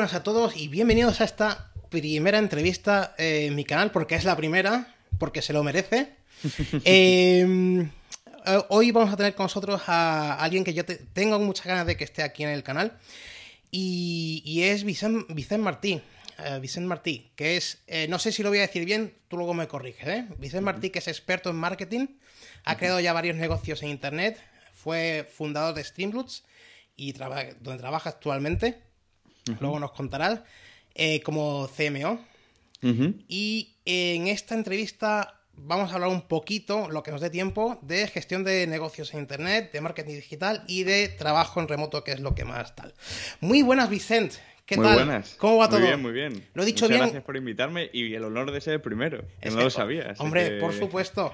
buenas a todos y bienvenidos a esta primera entrevista en mi canal, porque es la primera, porque se lo merece. Em, eh, hoy vamos a tener con nosotros a alguien que yo tengo muchas ganas de que esté aquí en el canal y, es Vicente, Vicente Martí. Eh, Vicente Martí, que es, eh, no sé si lo voy a decir bien, tú luego me corriges, ¿eh? Vicente Martí, que es experto en marketing, ha creado ya varios negocios en Internet, fue fundador de Streamloots y donde trabaja actualmente, luego nos contarás, como CMO. Y en esta entrevista vamos a hablar un poquito, lo que nos dé tiempo, de gestión de negocios en Internet, de marketing digital y de trabajo en remoto, que es lo que más tal. Muy buenas, Vicente. ¿Qué muy tal? buenas. ¿Cómo va todo? Muy bien, muy bien. Lo he dicho Muchas bien. Gracias por invitarme y el honor de ser el primero, que no lo sabía. Hombre, por supuesto.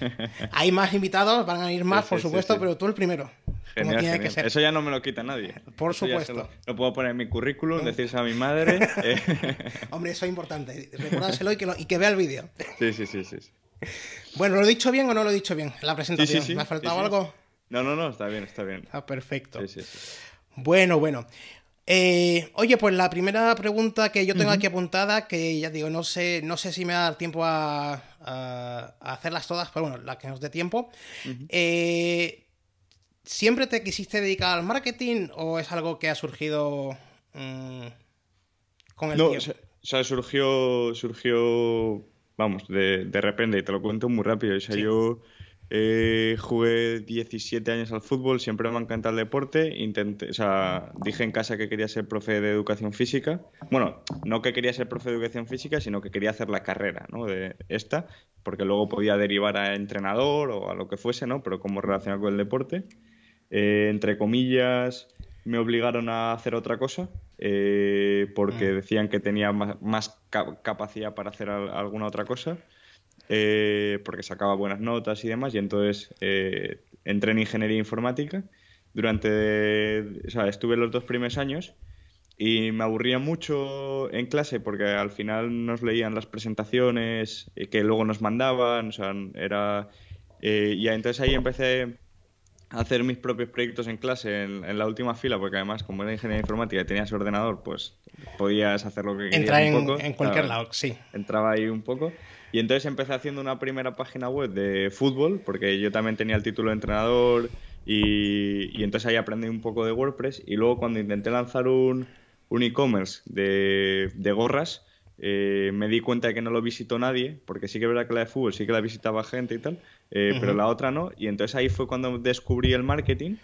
Hay más invitados, van a ir más, por supuesto, pero tú el primero. Genial, tiene Que ser. Eso ya no me lo quita nadie. Por supuesto. Lo, lo, puedo poner en mi currículum, decirse a mi madre. Eh. Hombre, eso es importante. Recordárselo y que, lo, y que vea el vídeo. Sí, sí, sí, sí. Bueno, ¿lo he dicho bien o no lo he dicho bien? La presentación. ¿Me ha faltado algo? No, no, no, está bien, está bien. Está perfecto. Sí, sí, sí. Bueno, bueno. Eh, oye, pues la primera pregunta que yo tengo uh -huh. aquí apuntada, que ya digo, no sé, no sé si me va a dar tiempo a, a, a hacerlas todas, pero bueno, la que nos dé tiempo. Uh -huh. eh, ¿Siempre te quisiste dedicar al marketing o es algo que ha surgido mmm, con el no, tiempo? O sea, surgió, surgió, vamos, de, de, repente, y te lo cuento muy rápido. O sea, sí. yo eh, jugué 17 años al fútbol, siempre me ha encantado el deporte. Intenté, o sea, dije en casa que quería ser profe de educación física. Bueno, no que quería ser profe de educación física, sino que quería hacer la carrera ¿no? de esta, porque luego podía derivar a entrenador o a lo que fuese, ¿no? Pero como relacionado con el deporte. Eh, entre comillas, me obligaron a hacer otra cosa eh, porque decían que tenía más, más cap capacidad para hacer alguna otra cosa. Eh, porque sacaba buenas notas y demás, y entonces eh, entré en ingeniería informática. Durante, o sea, estuve los dos primeros años y me aburría mucho en clase porque al final nos leían las presentaciones eh, que luego nos mandaban, o sea, era... y entonces ahí empecé a hacer mis propios proyectos en clase en, en, la última fila, porque además, como era ingeniería informática y tenías ordenador, pues podías hacer lo que querías. Entrar en, en cualquier lado, sí. Entraba ahí un poco. Y entonces empecé haciendo una primera página web de fútbol, porque yo también tenía el título de entrenador y, y entonces ahí aprendí un poco de WordPress. Y luego cuando intenté lanzar un, un e-commerce de, de, gorras, eh, me di cuenta de que no lo visitó nadie, porque sí que es verdad que la de fútbol sí que la visitaba gente y tal, eh, uh -huh. pero la otra no. Y entonces ahí fue cuando descubrí el marketing,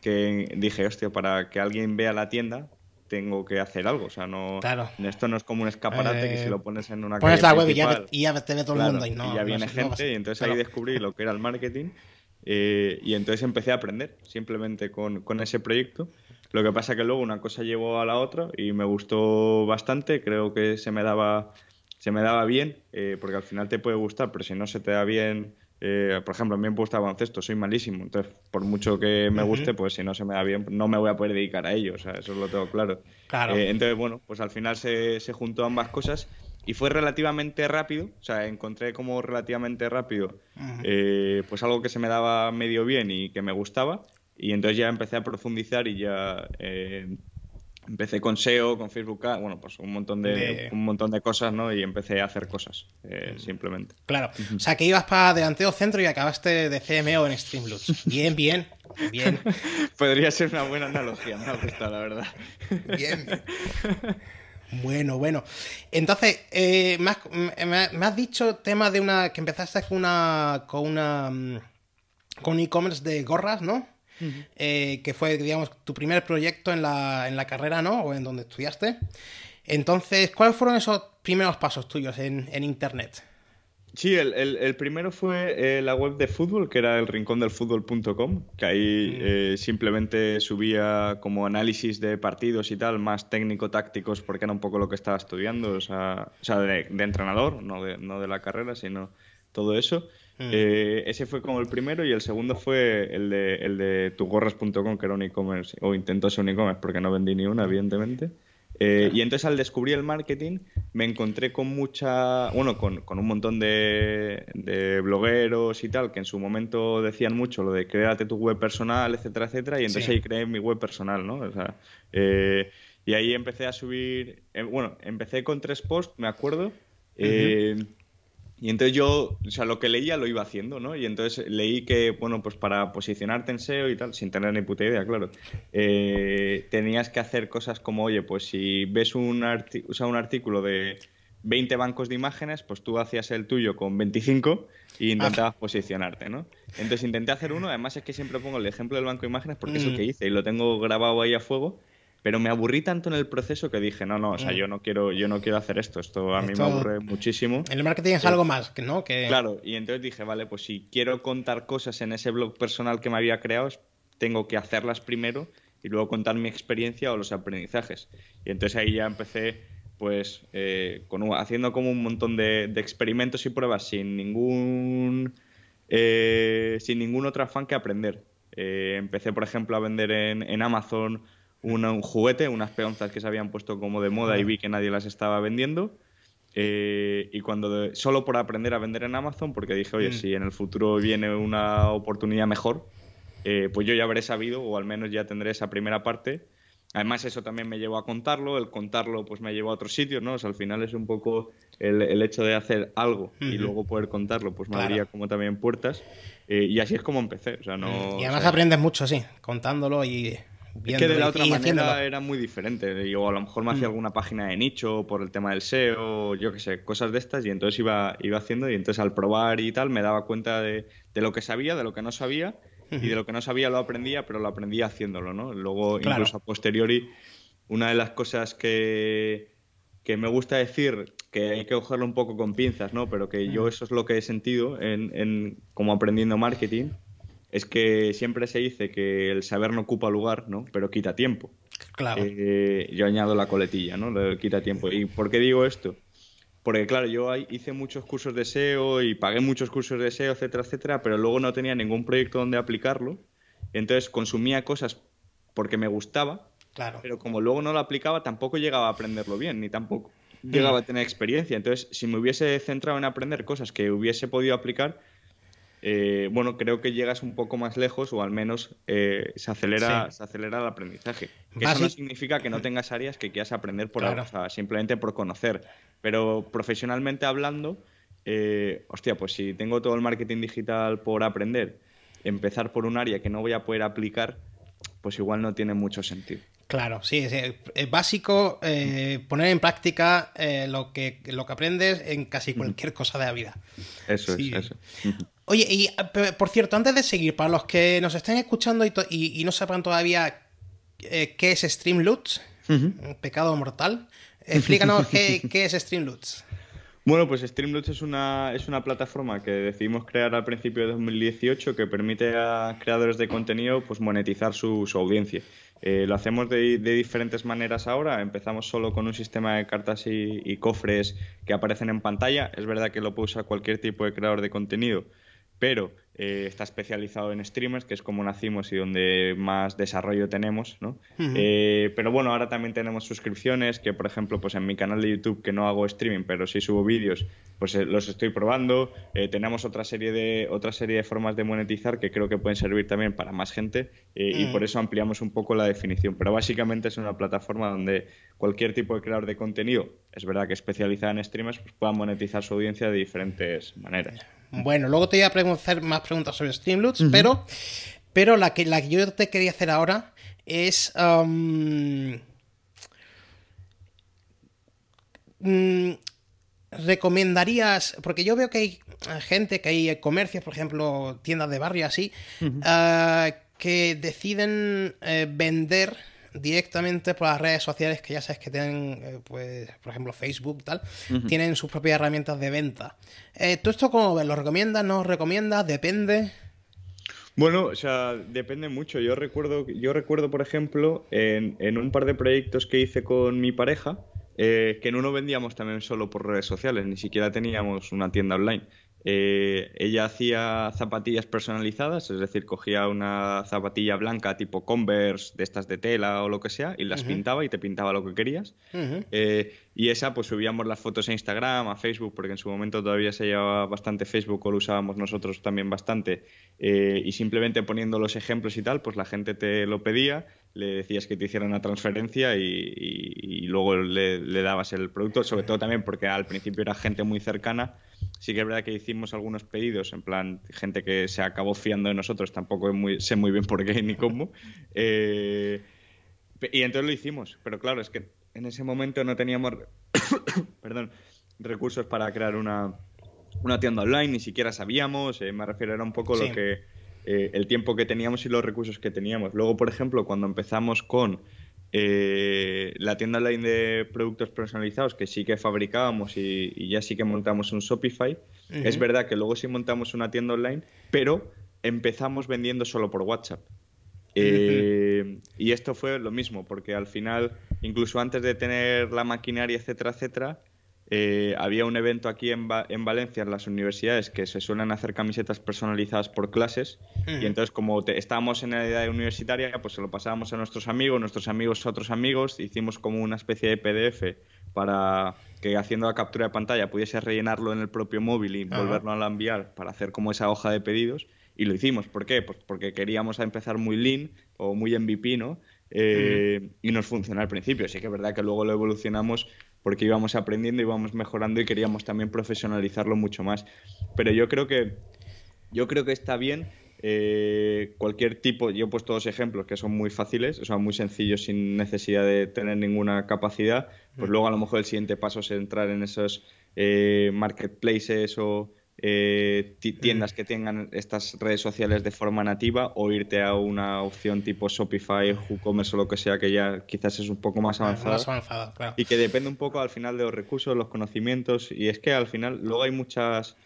que dije, hostia, para que alguien vea la tienda, tengo que hacer algo. O sea, no. Claro. Esto no es como un escaparate eh, que si lo pones en una Pones calle la web y ya, y ya, te ve todo claro, el mundo. Y, no, y ya viene gente, no y entonces claro. ahí descubrí lo que era el marketing. Eh, y entonces empecé a aprender simplemente con, con, ese proyecto. Lo que pasa que luego una cosa llevó a la otra y me gustó bastante. Creo que se me daba, se me daba bien, eh, porque al final te puede gustar, pero si no se te da bien, eh, por ejemplo, a mí me gusta baloncesto, soy malísimo, entonces por mucho que me guste, pues si no se me da bien, no me voy a poder dedicar a ello, o sea, eso lo tengo claro. claro. Eh, entonces, bueno, pues al final se, se, juntó ambas cosas y fue relativamente rápido, o sea, encontré como relativamente rápido, uh -huh. pues algo que se me daba medio bien y que me gustaba, y entonces ya empecé a profundizar y ya eh, empecé con SEO, con Facebook, bueno, pues un montón de, de... un montón de cosas, ¿no? Y empecé a hacer cosas, eh, simplemente. Claro, o sea, que ibas para delantero centro y acabaste de CMO en Streamloots. Bien, bien, bien. Podría ser una buena analogía, me ha gustado, la verdad. Bien. Bueno, bueno. Entonces, eh, me, has, me, has, dicho tema de una. que empezaste con una. con una. con un e-commerce de gorras, ¿no? Uh -huh. eh, que fue, digamos, tu primer proyecto en la, en la carrera, ¿no? O en donde estudiaste. Entonces, ¿cuáles fueron esos primeros pasos tuyos en, en Internet? Sí, el, el, el primero fue eh, la web de fútbol, que era el rincondelfutbol.com, que ahí mm. eh, simplemente subía como análisis de partidos y tal, más técnico-tácticos, porque era un poco lo que estaba estudiando, o sea, o sea de, de, entrenador, no de, no de la carrera, sino todo eso. Mm. Eh, ese fue como el primero y el segundo fue el de, el de tugorras.com, que era un e-commerce, o intentó ser un e-commerce porque no vendí ni una, evidentemente. Eh, claro. Y entonces al descubrir el marketing me encontré con mucha, bueno, con, con un montón de, de, blogueros y tal, que en su momento decían mucho lo de créate tu web personal, etcétera, etcétera, y entonces sí. ahí creé mi web personal, ¿no? O sea, eh, Y ahí empecé a subir, eh, bueno, empecé con tres posts, me acuerdo. Eh, y entonces yo, o sea, lo que leía lo iba haciendo, ¿no? Y entonces leí que, bueno, pues para posicionarte en SEO y tal, sin tener ni puta idea, claro, eh, tenías que hacer cosas como, oye, pues si ves un, o sea, un artículo de 20 bancos de imágenes, pues tú hacías el tuyo con 25 y intentabas posicionarte, ¿no? Entonces intenté hacer uno, además es que siempre pongo el ejemplo del banco de imágenes porque es lo que hice y lo tengo grabado ahí a fuego pero me aburrí tanto en el proceso que dije, no, no, o sea, mm. yo no quiero, yo no quiero hacer esto, esto a mí me aburre muchísimo. En el marketing es algo más, ¿no? Que... Claro, y entonces dije, vale, pues si quiero contar cosas en ese blog personal que me había creado, tengo que hacerlas primero y luego contar mi experiencia o los aprendizajes. Y entonces ahí ya empecé, pues, eh, haciendo como un montón de, experimentos y pruebas sin ningún, eh, sin ningún otro afán que aprender. Eh, empecé, por ejemplo, a vender en, en Amazon un juguete, unas peonzas que se habían puesto como de moda y vi que nadie las estaba vendiendo. Eh, y cuando solo por aprender a vender en Amazon, porque dije, oye, mm. si en el futuro viene una oportunidad mejor, eh, pues yo ya habré sabido, o al menos ya tendré esa primera parte. Además, eso también me llevó a contarlo, el contarlo pues me llevó a otros sitios, ¿no? O sea, al final es un poco el, hecho de hacer algo y luego poder contarlo, pues me abría como también puertas. Eh, y así es como empecé. O sea, no, y además aprendes mucho, sí, contándolo y es que de la otra manera era muy diferente. Yo a lo mejor me hacía mm. alguna página de nicho por el tema del SEO, yo qué sé, cosas de estas, y entonces iba, iba haciendo, y entonces al probar y tal me daba cuenta de, lo que sabía, de lo que no sabía, y de lo que no sabía lo aprendía, pero lo aprendía haciéndolo, ¿no? Luego, incluso a posteriori, una de las cosas que, que me gusta decir, que hay que cogerlo un poco con pinzas, ¿no? Pero que yo eso es lo que he sentido en, en como aprendiendo marketing, es que siempre se dice que el saber no ocupa lugar, ¿no? Pero quita tiempo. Claro. Eh, yo añado la coletilla, ¿no? quita tiempo. ¿Y por qué digo esto? Porque, claro, yo hice muchos cursos de SEO y pagué muchos cursos de SEO, etcétera, etcétera, pero luego no tenía ningún proyecto donde aplicarlo. Entonces consumía cosas porque me gustaba, claro. pero como luego no lo aplicaba, tampoco llegaba a aprenderlo bien, ni tampoco llegaba a tener experiencia. Entonces, si me hubiese centrado en aprender cosas que hubiese podido aplicar, eh, bueno, creo que llegas un poco más lejos o al menos eh, se, acelera, se acelera el aprendizaje. eso no significa que no tengas áreas que quieras aprender por simplemente por conocer. Pero profesionalmente hablando, eh, hostia, pues si tengo todo el marketing digital por aprender, empezar por un área que no voy a poder aplicar, pues igual no tiene mucho sentido. Claro, sí, es, básico poner en práctica lo, que, lo que aprendes en casi cualquier cosa de la vida. Eso es, eso. Oye, y por cierto, antes de seguir, para los que nos estén escuchando y, no sepan todavía eh, qué es Streamloots, un pecado mortal, explícanos qué, es Streamloots. Bueno, pues Streamloots es una, es una plataforma que decidimos crear al principio de 2018 que permite a creadores de contenido pues, monetizar su, audiencia. Eh, lo hacemos de, diferentes maneras ahora. Empezamos solo con un sistema de cartas y, y, cofres que aparecen en pantalla. Es verdad que lo puede usar cualquier tipo de creador de contenido, pero eh, está especializado en streamers, que es como nacimos y donde más desarrollo tenemos, ¿no? Eh, pero bueno, ahora también tenemos suscripciones, que por ejemplo, pues en mi canal de YouTube, que no hago streaming, pero sí subo vídeos, pues eh, los estoy probando. tenemos otra serie, de, otra serie de formas de monetizar que creo que pueden servir también para más gente y mm. por eso ampliamos un poco la definición. Pero básicamente es una plataforma donde cualquier tipo de creador de contenido, es verdad que especializada en streamers, pues pueda monetizar su audiencia de diferentes maneras. Bueno, luego te voy a preguntar más preguntas sobre Streamloots, pero, pero la, que, la que yo te quería hacer ahora es... Um, mm, ¿Recomendarías? Porque yo veo que hay gente, que hay comercios, por ejemplo, tiendas de barrio así, ah, que deciden eh, vender directamente por las redes sociales que ya sabes que tienen, eh, pues, por ejemplo, Facebook, tal, tienen sus propias herramientas de venta. Eh, ¿Tú esto cómo ves? ¿Lo recomiendas? ¿No recomiendas? ¿Depende? Bueno, o sea, depende mucho. Yo recuerdo, yo recuerdo por ejemplo, en, en un par de proyectos que hice con mi pareja, eh, que en uno vendíamos también solo por redes sociales, ni siquiera teníamos una tienda online. Eh, ella hacía zapatillas personalizadas, es decir, cogía una zapatilla blanca tipo Converse, de estas de tela o lo que sea, y las pintaba y te pintaba lo que querías. Eh, y esa, pues subíamos las fotos a Instagram, a Facebook, porque en su momento todavía se llevaba bastante Facebook o lo usábamos nosotros también bastante. Eh, y simplemente poniendo los ejemplos y tal, pues la gente te lo pedía, le decías que te hicieran una transferencia y, luego le, le dabas el producto, sobre todo también porque al principio era gente muy cercana Sí que es verdad que hicimos algunos pedidos, en plan, gente que se acabó fiando en nosotros, tampoco sé muy bien por qué ni cómo. Eh, y entonces lo hicimos, pero claro, es que en ese momento no teníamos perdón, recursos para crear una, tienda online, ni siquiera sabíamos, eh, me refiero, era un poco lo que eh, el tiempo que teníamos y los recursos que teníamos. Luego, por ejemplo, cuando empezamos con eh, la tienda online de productos personalizados que sí que fabricábamos y, ya sí que montamos un Shopify. Es verdad que luego sí montamos una tienda online, pero empezamos vendiendo solo por WhatsApp. Eh, y esto fue lo mismo, porque al final, incluso antes de tener la maquinaria, etcétera, etcétera, eh, había un evento aquí en, en, Valencia, en las universidades, que se suelen hacer camisetas personalizadas por clases. Y entonces, como estábamos en la edad universitaria, pues se lo pasábamos a nuestros amigos, nuestros amigos a otros amigos. Hicimos como una especie de PDF para que haciendo la captura de pantalla pudiese rellenarlo en el propio móvil y volverlo a enviar para hacer como esa hoja de pedidos. Y lo hicimos. ¿Por qué? Pues porque queríamos empezar muy lean o muy MVP, ¿no? Eh, y nos funcionó al principio. Sí que es verdad que luego lo evolucionamos porque íbamos aprendiendo, íbamos mejorando y queríamos también profesionalizarlo mucho más. Pero yo creo que, yo creo que está bien eh, cualquier tipo, yo he puesto dos ejemplos que son muy fáciles, o sea, muy sencillos sin necesidad de tener ninguna capacidad, pues mm. luego a lo mejor el siguiente paso es entrar en esos eh, marketplaces o eh, tiendas que tengan estas redes sociales de forma nativa o irte a una opción tipo Shopify, WooCommerce o lo que sea que ya quizás es un poco más avanzada. Y que depende un poco al final de los recursos, los conocimientos y es que al final luego hay muchas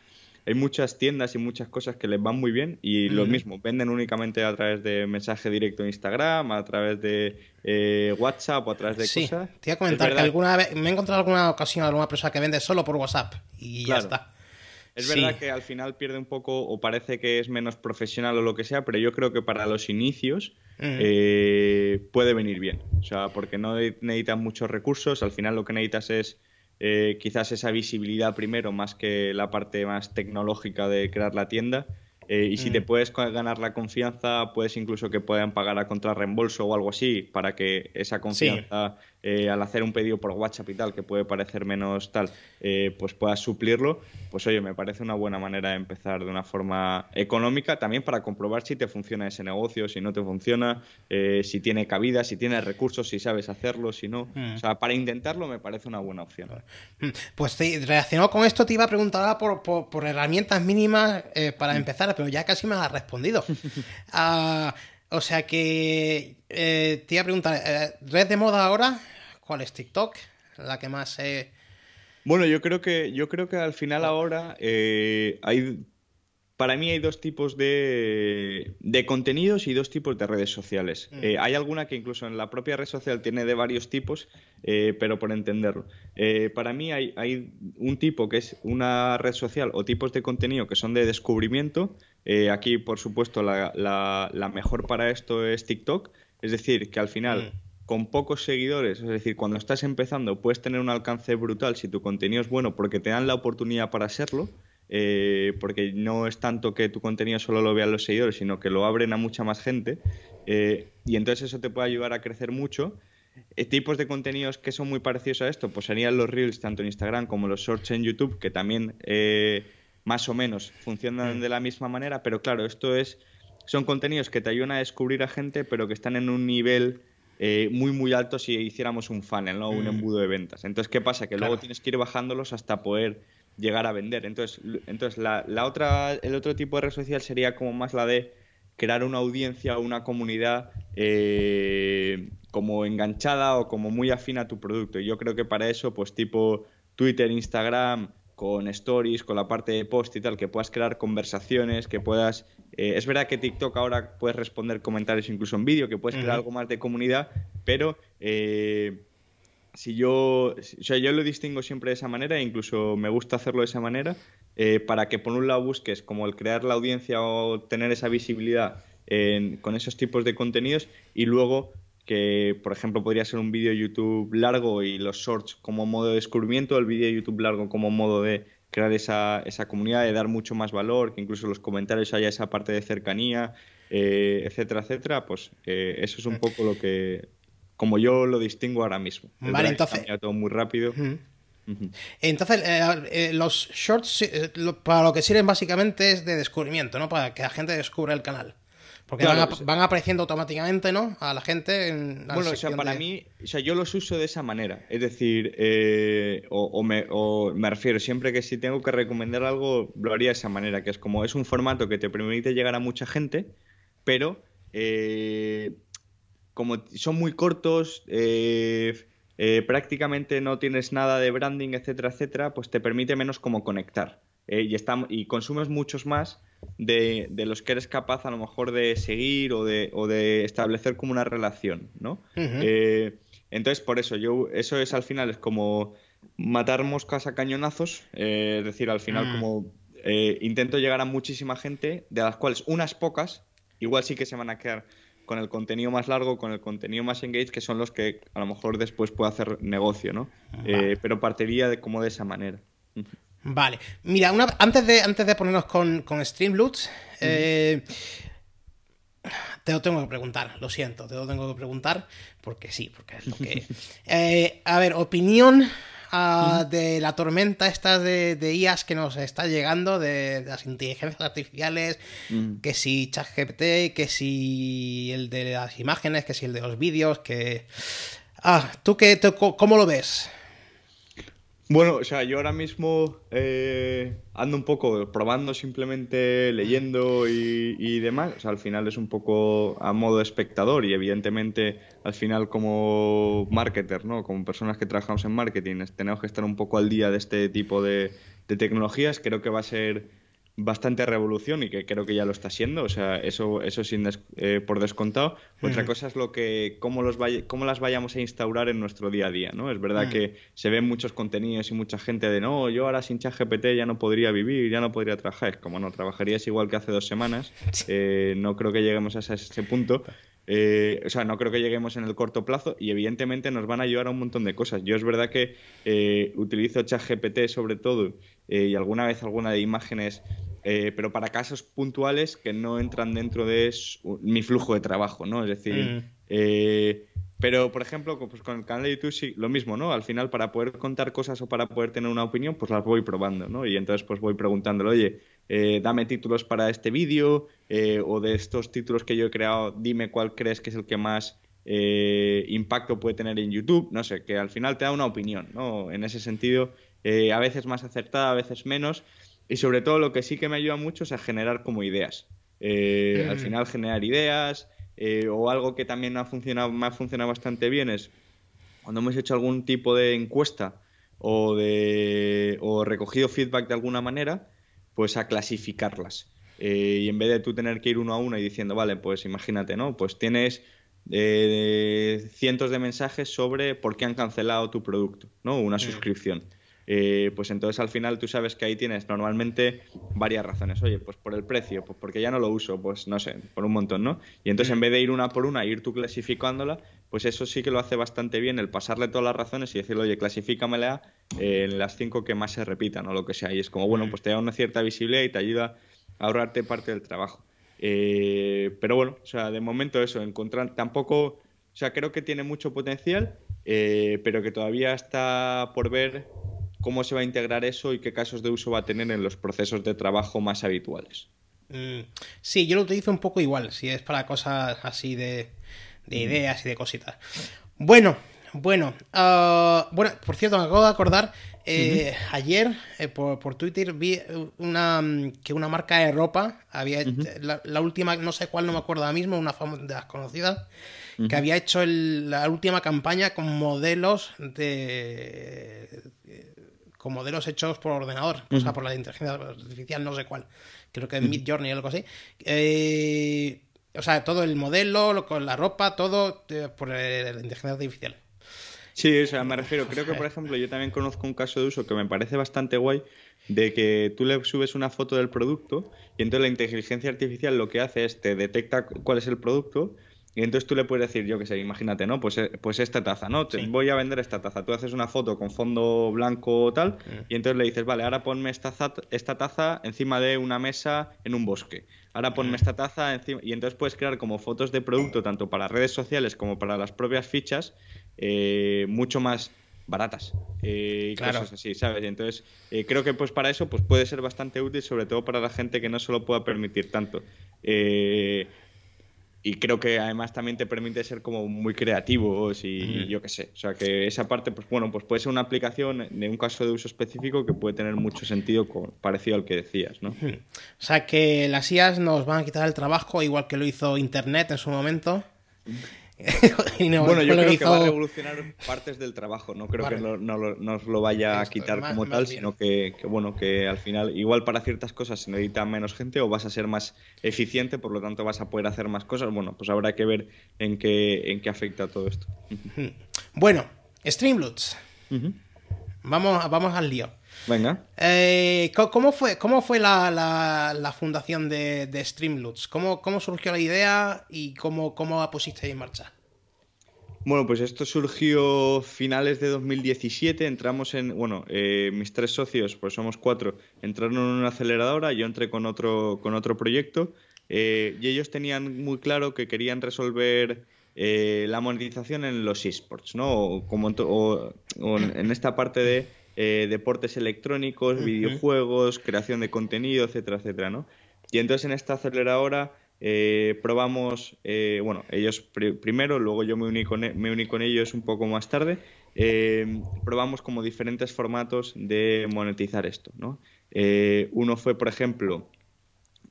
hay muchas tiendas y muchas cosas que les van muy bien y lo mismo, venden únicamente a través de mensaje directo en Instagram, a través de eh, WhatsApp o a través de sí, cosas. Te iba a comentar que alguna vez me he encontrado alguna ocasión alguna persona que vende solo por WhatsApp y ya está. Es verdad que al final pierde un poco o parece que es menos profesional o lo que sea, pero yo creo que para los inicios eh, puede venir bien. O sea, porque no necesitas muchos recursos, al final lo que necesitas es eh, quizás esa visibilidad primero más que la parte más tecnológica de crear la tienda. Eh, y si te puedes ganar la confianza, puedes incluso que puedan pagar a contrarreembolso o algo así para que esa confianza eh, al hacer un pedido por WhatsApp y tal, que puede parecer menos tal, eh, pues puedas suplirlo, pues oye, me parece una buena manera de empezar de una forma económica, también para comprobar si te funciona ese negocio, si no te funciona, eh, si tiene cabida, si tiene recursos, si sabes hacerlo, si no. Mm. O sea, para intentarlo me parece una buena opción. Mm. Pues sí, relacionado con esto te iba a preguntar por, por, herramientas mínimas para mm. empezar, pero ya casi me has respondido. Ah, o sea que te iba a preguntar, ¿red de moda ahora? ¿Cuál es TikTok? La que más... Eh... Bueno, yo creo que, yo creo que al final ahora eh, hay... Para mí hay dos tipos de, de, contenidos y dos tipos de redes sociales. Mm. Eh, hay alguna que incluso en la propia red social tiene de varios tipos, eh, pero por entenderlo. para mí hay, hay, un tipo que es una red social o tipos de contenido que son de descubrimiento. aquí, por supuesto, la, la, mejor para esto es TikTok. Es decir, que al final... Mm con pocos seguidores, es decir, cuando estás empezando puedes tener un alcance brutal si tu contenido es bueno porque te dan la oportunidad para serlo, eh, porque no es tanto que tu contenido solo lo vean los seguidores, sino que lo abren a mucha más gente eh, y entonces eso te puede ayudar a crecer mucho. Eh, tipos de contenidos que son muy parecidos a esto, pues serían los reels tanto en Instagram como los shorts en YouTube, que también más o menos funcionan mm. de la misma manera, pero claro, esto es son contenidos que te ayudan a descubrir a gente, pero que están en un nivel eh, muy muy alto si hiciéramos un funnel, ¿no? un mm. embudo de ventas. Entonces, ¿qué pasa? Que luego tienes que ir bajándolos hasta poder llegar a vender. Entonces, entonces la, otra, el otro tipo de red social sería como más la de crear una audiencia o una comunidad eh, como enganchada o como muy afín a tu producto. Y yo creo que para eso, pues tipo Twitter, Instagram, con stories, con la parte de post y tal, que puedas crear conversaciones, que puedas... Eh, es verdad que TikTok ahora puedes responder comentarios incluso en vídeo, que puedes crear algo más de comunidad, pero eh, si yo... O sea, yo lo distingo siempre de esa manera, e incluso me gusta hacerlo de esa manera, eh, para que por un lado busques como el crear la audiencia o tener esa visibilidad con esos tipos de contenidos y luego que por ejemplo podría ser un vídeo YouTube largo y los shorts como modo de descubrimiento, el vídeo YouTube largo como modo de crear esa, esa comunidad, de dar mucho más valor, que incluso en los comentarios haya esa parte de cercanía, eh, etcétera, etcétera, pues eh, eso es un poco lo que, como yo lo distingo ahora mismo. Vale, entonces... todo muy rápido. Entonces, eh, los shorts para lo que sirven básicamente es de descubrimiento, ¿no? Para que la gente descubra el canal. Porque van, apareciendo automáticamente, ¿no? A la gente en Bueno, o sea, para mí, o sea, yo los uso de esa manera. Es decir, o, me, o, me, refiero, siempre que si tengo que recomendar algo, lo haría de esa manera, que es como es un formato que te permite llegar a mucha gente, pero eh, como son muy cortos, eh, eh, prácticamente no tienes nada de branding, etcétera, etcétera, pues te permite menos como conectar. y, y consumes muchos más de, los que eres capaz a lo mejor de seguir o de, o de establecer como una relación, ¿no? entonces, por eso, yo, eso es al final, es como matar moscas a cañonazos, es decir, al final mm. como intento llegar a muchísima gente, de las cuales unas pocas igual sí que se van a quedar con el contenido más largo, con el contenido más engage, que son los que a lo mejor después puede hacer negocio, ¿no? Eh, pero partiría de como de esa manera. Vale. Mira, una, antes, de, antes de ponernos con, con Streamloots, eh, te lo tengo que preguntar, lo siento, te lo tengo que preguntar, porque sí, porque es lo que... Eh, a ver, opinión de la tormenta esta de, de, IAS que nos está llegando, de, las inteligencias artificiales, que si ChatGPT, que si el de las imágenes, que si el de los vídeos, que... Ah, ¿tú qué, cómo lo ves? Bueno, o sea, yo ahora mismo eh, ando un poco probando, simplemente leyendo y, demás. O sea, al final es un poco a modo espectador y evidentemente al final como marketer, ¿no? Como personas que trabajamos en marketing, tenemos que estar un poco al día de este tipo de, de tecnologías. Creo que va a ser bastante revolución y que creo que ya lo está siendo, o sea, eso, eso sin eh, por descontado. Otra cosa es lo que, cómo, los cómo las vayamos a instaurar en nuestro día a día, ¿no? Es verdad que se ven muchos contenidos y mucha gente de, no, yo ahora sin ChatGPT ya no podría vivir, ya no podría trabajar. Es como, no, trabajarías igual que hace dos semanas. Eh, no creo que lleguemos a ese, punto. Eh, o sea, no creo que lleguemos en el corto plazo y evidentemente nos van a ayudar a un montón de cosas. Yo es verdad que utilizo ChatGPT sobre todo y alguna vez alguna de imágenes eh, pero para casos puntuales que no entran dentro de mi flujo de trabajo, ¿no? Es decir, mm. eh, pero por ejemplo, pues con el canal de YouTube sí, lo mismo, ¿no? Al final, para poder contar cosas o para poder tener una opinión, pues las voy probando, ¿no? Y entonces pues voy preguntándole, oye, eh, dame títulos para este vídeo o de estos títulos que yo he creado, dime cuál crees que es el que más impacto puede tener en YouTube, no sé, que al final te da una opinión, ¿no? En ese sentido, a veces más acertada, a veces menos, y sobre todo lo que sí que me ayuda mucho es a generar como ideas. Eh, al mm. final generar ideas eh, o algo que también ha funcionado, me ha funcionado bastante bien es cuando hemos hecho algún tipo de encuesta o, de, o recogido feedback de alguna manera, pues a clasificarlas. Eh, y en vez de tú tener que ir uno a uno y diciendo, vale, pues imagínate, ¿no? Pues tienes cientos de mensajes sobre por qué han cancelado tu producto, ¿no? Una mm. suscripción. Eh, pues entonces al final tú sabes que ahí tienes normalmente varias razones. Oye, pues por el precio, pues porque ya no lo uso, pues no sé, por un montón, ¿no? Y entonces en vez de ir una por una, ir tú clasificándola, pues eso sí que lo hace bastante bien, el pasarle todas las razones y decirle, oye, clasifícamela en las cinco que más se repitan o lo que sea. Y es como, bueno, pues te da una cierta visibilidad y te ayuda a ahorrarte parte del trabajo. Eh, pero bueno, o sea, de momento eso, encontrar, tampoco, o sea, creo que tiene mucho potencial, eh, pero que todavía está por ver cómo se va a integrar eso y qué casos de uso va a tener en los procesos de trabajo más habituales. Mm, sí, yo lo utilizo un poco igual, si es para cosas así de, de mm. ideas y de cositas. Bueno, bueno, ah, bueno, por cierto, me acabo de acordar, eh, ayer eh, por, Twitter vi una que una marca de ropa había la, última, no sé cuál, no me acuerdo ahora mismo, una de las conocidas, que había hecho la última campaña con modelos de con modelos hechos por ordenador, o sea, por la inteligencia artificial, no sé cuál, creo que Mid Journey o algo así. Eh, o sea, todo el modelo, con la ropa, todo eh, por la inteligencia artificial. Sí, o sea, me refiero, creo que por ejemplo yo también conozco un caso de uso que me parece bastante guay, de que tú le subes una foto del producto y entonces la inteligencia artificial lo que hace es te detecta cuál es el producto y entonces tú le puedes decir, yo qué sé, imagínate, ¿no? Pues, eh, pues esta taza, ¿no? Te voy a vender esta taza. Tú haces una foto con fondo blanco o tal, mm. y entonces le dices, vale, ahora ponme esta, esta taza encima de una mesa en un bosque. Ahora ponme mm. esta taza encima. Y entonces puedes crear como fotos de producto, tanto para redes sociales como para las propias fichas, eh, mucho más baratas eh, y cosas así, ¿sabes? Entonces, creo que pues para eso pues puede ser bastante útil, sobre todo para la gente que no se lo pueda permitir tanto. Eh, y creo que además también te permite ser como muy creativo y yo qué sé. O sea que esa parte, pues bueno, pues puede ser una aplicación de un caso de uso específico que puede tener mucho sentido parecido al que decías, ¿no? O sea que las IAS nos van a quitar el trabajo igual que lo hizo Internet en su momento. bueno, yo creo que va a revolucionar partes del trabajo. No creo que no, nos lo vaya a quitar como tal, sino que, bueno, que al final, igual para ciertas cosas se necesita menos gente o vas a ser más eficiente, por lo tanto vas a poder hacer más cosas. Bueno, pues habrá que ver en qué, en qué afecta todo esto. Bueno, Streamloots. vamos, vamos al lío. Venga. Eh, ¿cómo, fue, cómo fue la, la, fundación de, de Streamloots? ¿Cómo, ¿Cómo, surgió la idea y cómo, cómo la pusiste en marcha? Bueno, pues esto surgió finales de 2017. Entramos en, bueno, eh, mis tres socios, pues somos cuatro, entraron en una aceleradora, yo entré con otro, con otro proyecto eh, y ellos tenían muy claro que querían resolver la monetización en los esports, ¿no? como o en esta parte de eh, deportes electrónicos, videojuegos, creación de contenido, etcétera, etcétera, ¿no? Y entonces en esta aceleradora eh, probamos, eh, bueno, ellos primero, luego yo me uní, con, e, me uní con ellos un poco más tarde, probamos como diferentes formatos de monetizar esto, ¿no? uno fue, por ejemplo,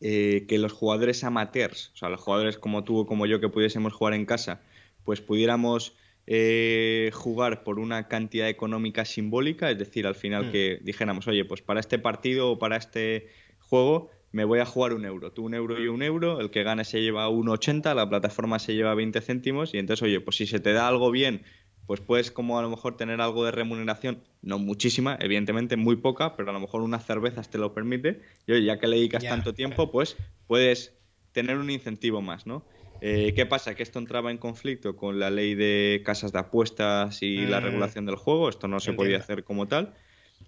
que los jugadores amateurs, o sea, los jugadores como tú o como yo que pudiésemos jugar en casa, pues pudiéramos eh, jugar por una cantidad económica simbólica, es decir, al final mm. que dijéramos, oye, pues para este partido o para este juego me voy a jugar un euro, tú un euro y un euro, el que gane se lleva 1,80, la plataforma se lleva 20 céntimos y entonces, oye, pues si se te da algo bien, pues puedes como a lo mejor tener algo de remuneración, no muchísima, evidentemente muy poca, pero a lo mejor unas cervezas te lo permite y oye, ya que le dedicas tanto tiempo, pues puedes tener un incentivo más, ¿no? Eh, ¿Qué pasa? Que esto entraba en conflicto con la ley de casas de apuestas y la mm. regulación del juego. Esto no se podía hacer como tal.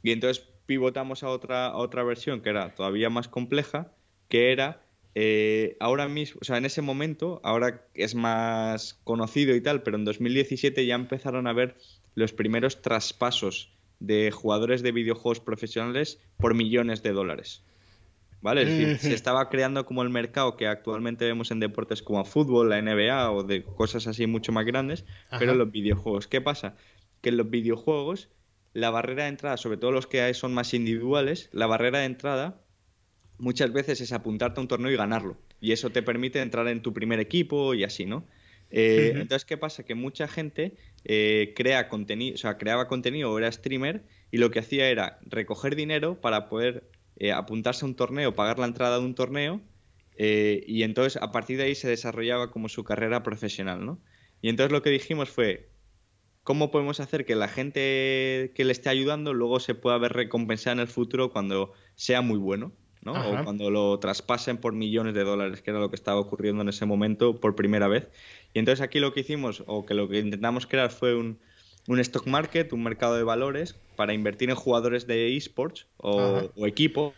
Y entonces pivotamos a otra, otra versión que era todavía más compleja, que era eh, ahora mismo, o sea, en ese momento, ahora es más conocido y tal, pero en 2017 ya empezaron a ver los primeros traspasos de jugadores de videojuegos profesionales por millones de dólares. ¿Vale? Es decir, se estaba creando como el mercado que actualmente vemos en deportes como fútbol, la NBA o de cosas así mucho más grandes, pero en los videojuegos. ¿Qué pasa? Que en los videojuegos la barrera de entrada, sobre todo los que son más individuales, la barrera de entrada muchas veces es apuntarte a un torneo y ganarlo. Y eso te permite entrar en tu primer equipo y así, ¿no? Eh, entonces, ¿qué pasa? Que mucha gente eh, crea contenido, o sea, creaba contenido o era streamer y lo que hacía era recoger dinero para poder eh, apuntarse a un torneo, pagar la entrada de un torneo, eh, y entonces a partir de ahí se desarrollaba como su carrera profesional, ¿no? Y entonces lo que dijimos fue, ¿cómo podemos hacer que la gente que le esté ayudando luego se pueda ver recompensada en el futuro cuando sea muy bueno? ¿no? O cuando lo traspasen por millones de dólares, que era lo que estaba ocurriendo en ese momento por primera vez. Y entonces aquí lo que hicimos, o que lo que intentamos crear fue un, un stock market, un mercado de valores para invertir en jugadores de esports o, equipos.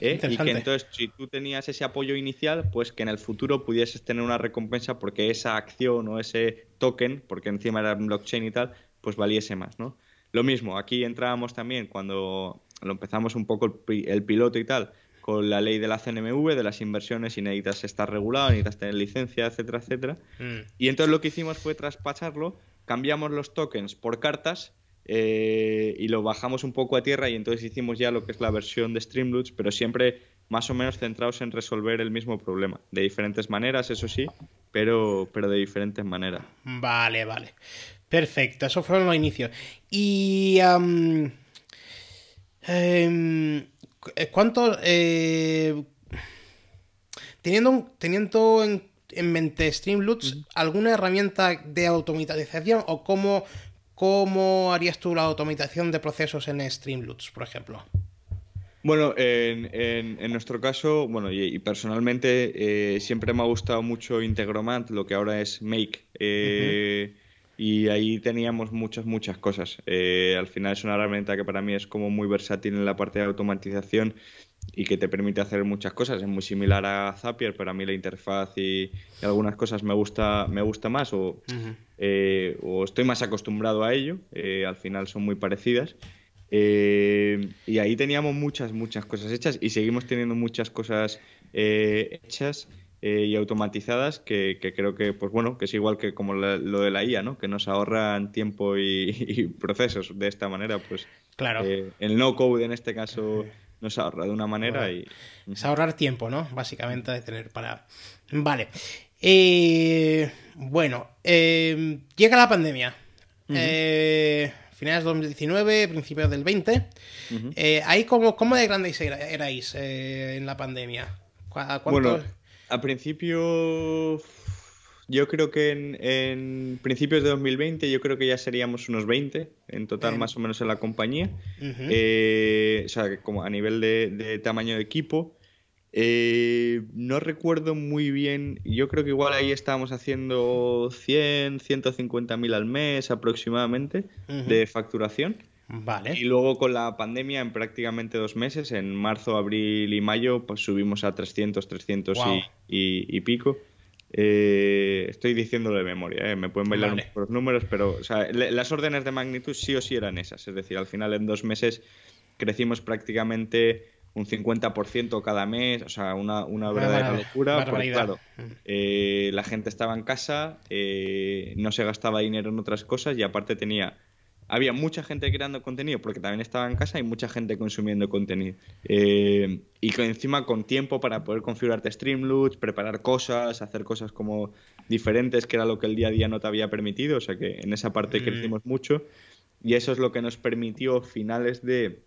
¿eh? Y que entonces, si tú tenías ese apoyo inicial, pues que en el futuro pudieses tener una recompensa porque esa acción o ese token, porque encima era blockchain y tal, pues valiese más, ¿no? Lo mismo, aquí entrábamos también cuando lo empezamos un poco el, piloto y tal, con la ley de la CNMV, de las inversiones y necesitas estar regulado, necesitas tener licencia, etcétera, etcétera. Mm. Y entonces lo que hicimos fue traspasarlo cambiamos los tokens por cartas eh, y lo bajamos un poco a tierra y entonces hicimos ya lo que es la versión de Streamloots, pero siempre más o menos centrados en resolver el mismo problema. De diferentes maneras, eso sí, pero, pero de diferentes maneras. Vale, vale. Perfecto, eso fueron los inicios. Y... Um, ¿Cuánto... Eh, teniendo, teniendo en en mente Streamloots alguna herramienta de automatización o cómo, cómo harías tú la automatización de procesos en Streamloots, por ejemplo? Bueno, en, nuestro caso, bueno, y, personalmente eh, siempre me ha gustado mucho Integromat, lo que ahora es Make. Eh, y ahí teníamos muchas, muchas cosas. Eh, al final es una herramienta que para mí es como muy versátil en la parte de automatización y que te permite hacer muchas cosas. Es muy similar a Zapier, pero a mí la interfaz y, algunas cosas me gusta, me gusta más o, o estoy más acostumbrado a ello. al final son muy parecidas. Eh, y ahí teníamos muchas, muchas cosas hechas y seguimos teniendo muchas cosas eh, hechas eh, y automatizadas que, creo que, pues bueno, que es igual que como lo de la IA, ¿no? Que nos ahorran tiempo y, procesos de esta manera, pues. Claro. el no code en este caso nos ahorra de una manera y. Es ahorrar tiempo, ¿no? Básicamente de tener para. Vale. bueno, llega la pandemia. Eh finales de 2019, principios del 20. Eh, ahí, ¿cómo, ¿cómo, de grandes erais eh, en la pandemia? Bueno, al principio, yo creo que en, principios de 2020, yo creo que ya seríamos unos 20 en total, más o menos en la compañía. Eh, o sea, como a nivel de tamaño de equipo. Eh, no recuerdo muy bien, yo creo que igual ahí estábamos haciendo 100, 150 mil al mes aproximadamente de facturación. Vale. Y luego con la pandemia en prácticamente dos meses, en marzo, abril y mayo, pues subimos a 300, 300 y, pico. Eh, estoy diciéndolo de memoria, eh, me pueden bailar un poco los números, pero las órdenes de magnitud sí o sí eran esas. Es decir, al final en dos meses crecimos prácticamente un 50% cada mes, o sea, una, una verdadera locura. Porque, claro, mm. eh, la gente estaba en casa, eh, no se gastaba dinero en otras cosas y aparte tenía. Había mucha gente creando contenido porque también estaba en casa y mucha gente consumiendo contenido. Eh, y encima con tiempo para poder configurarte Streamloots, preparar cosas, hacer cosas como diferentes, que era lo que el día a día no te había permitido. O sea que en esa parte mm. crecimos mucho. Y eso es lo que nos permitió finales de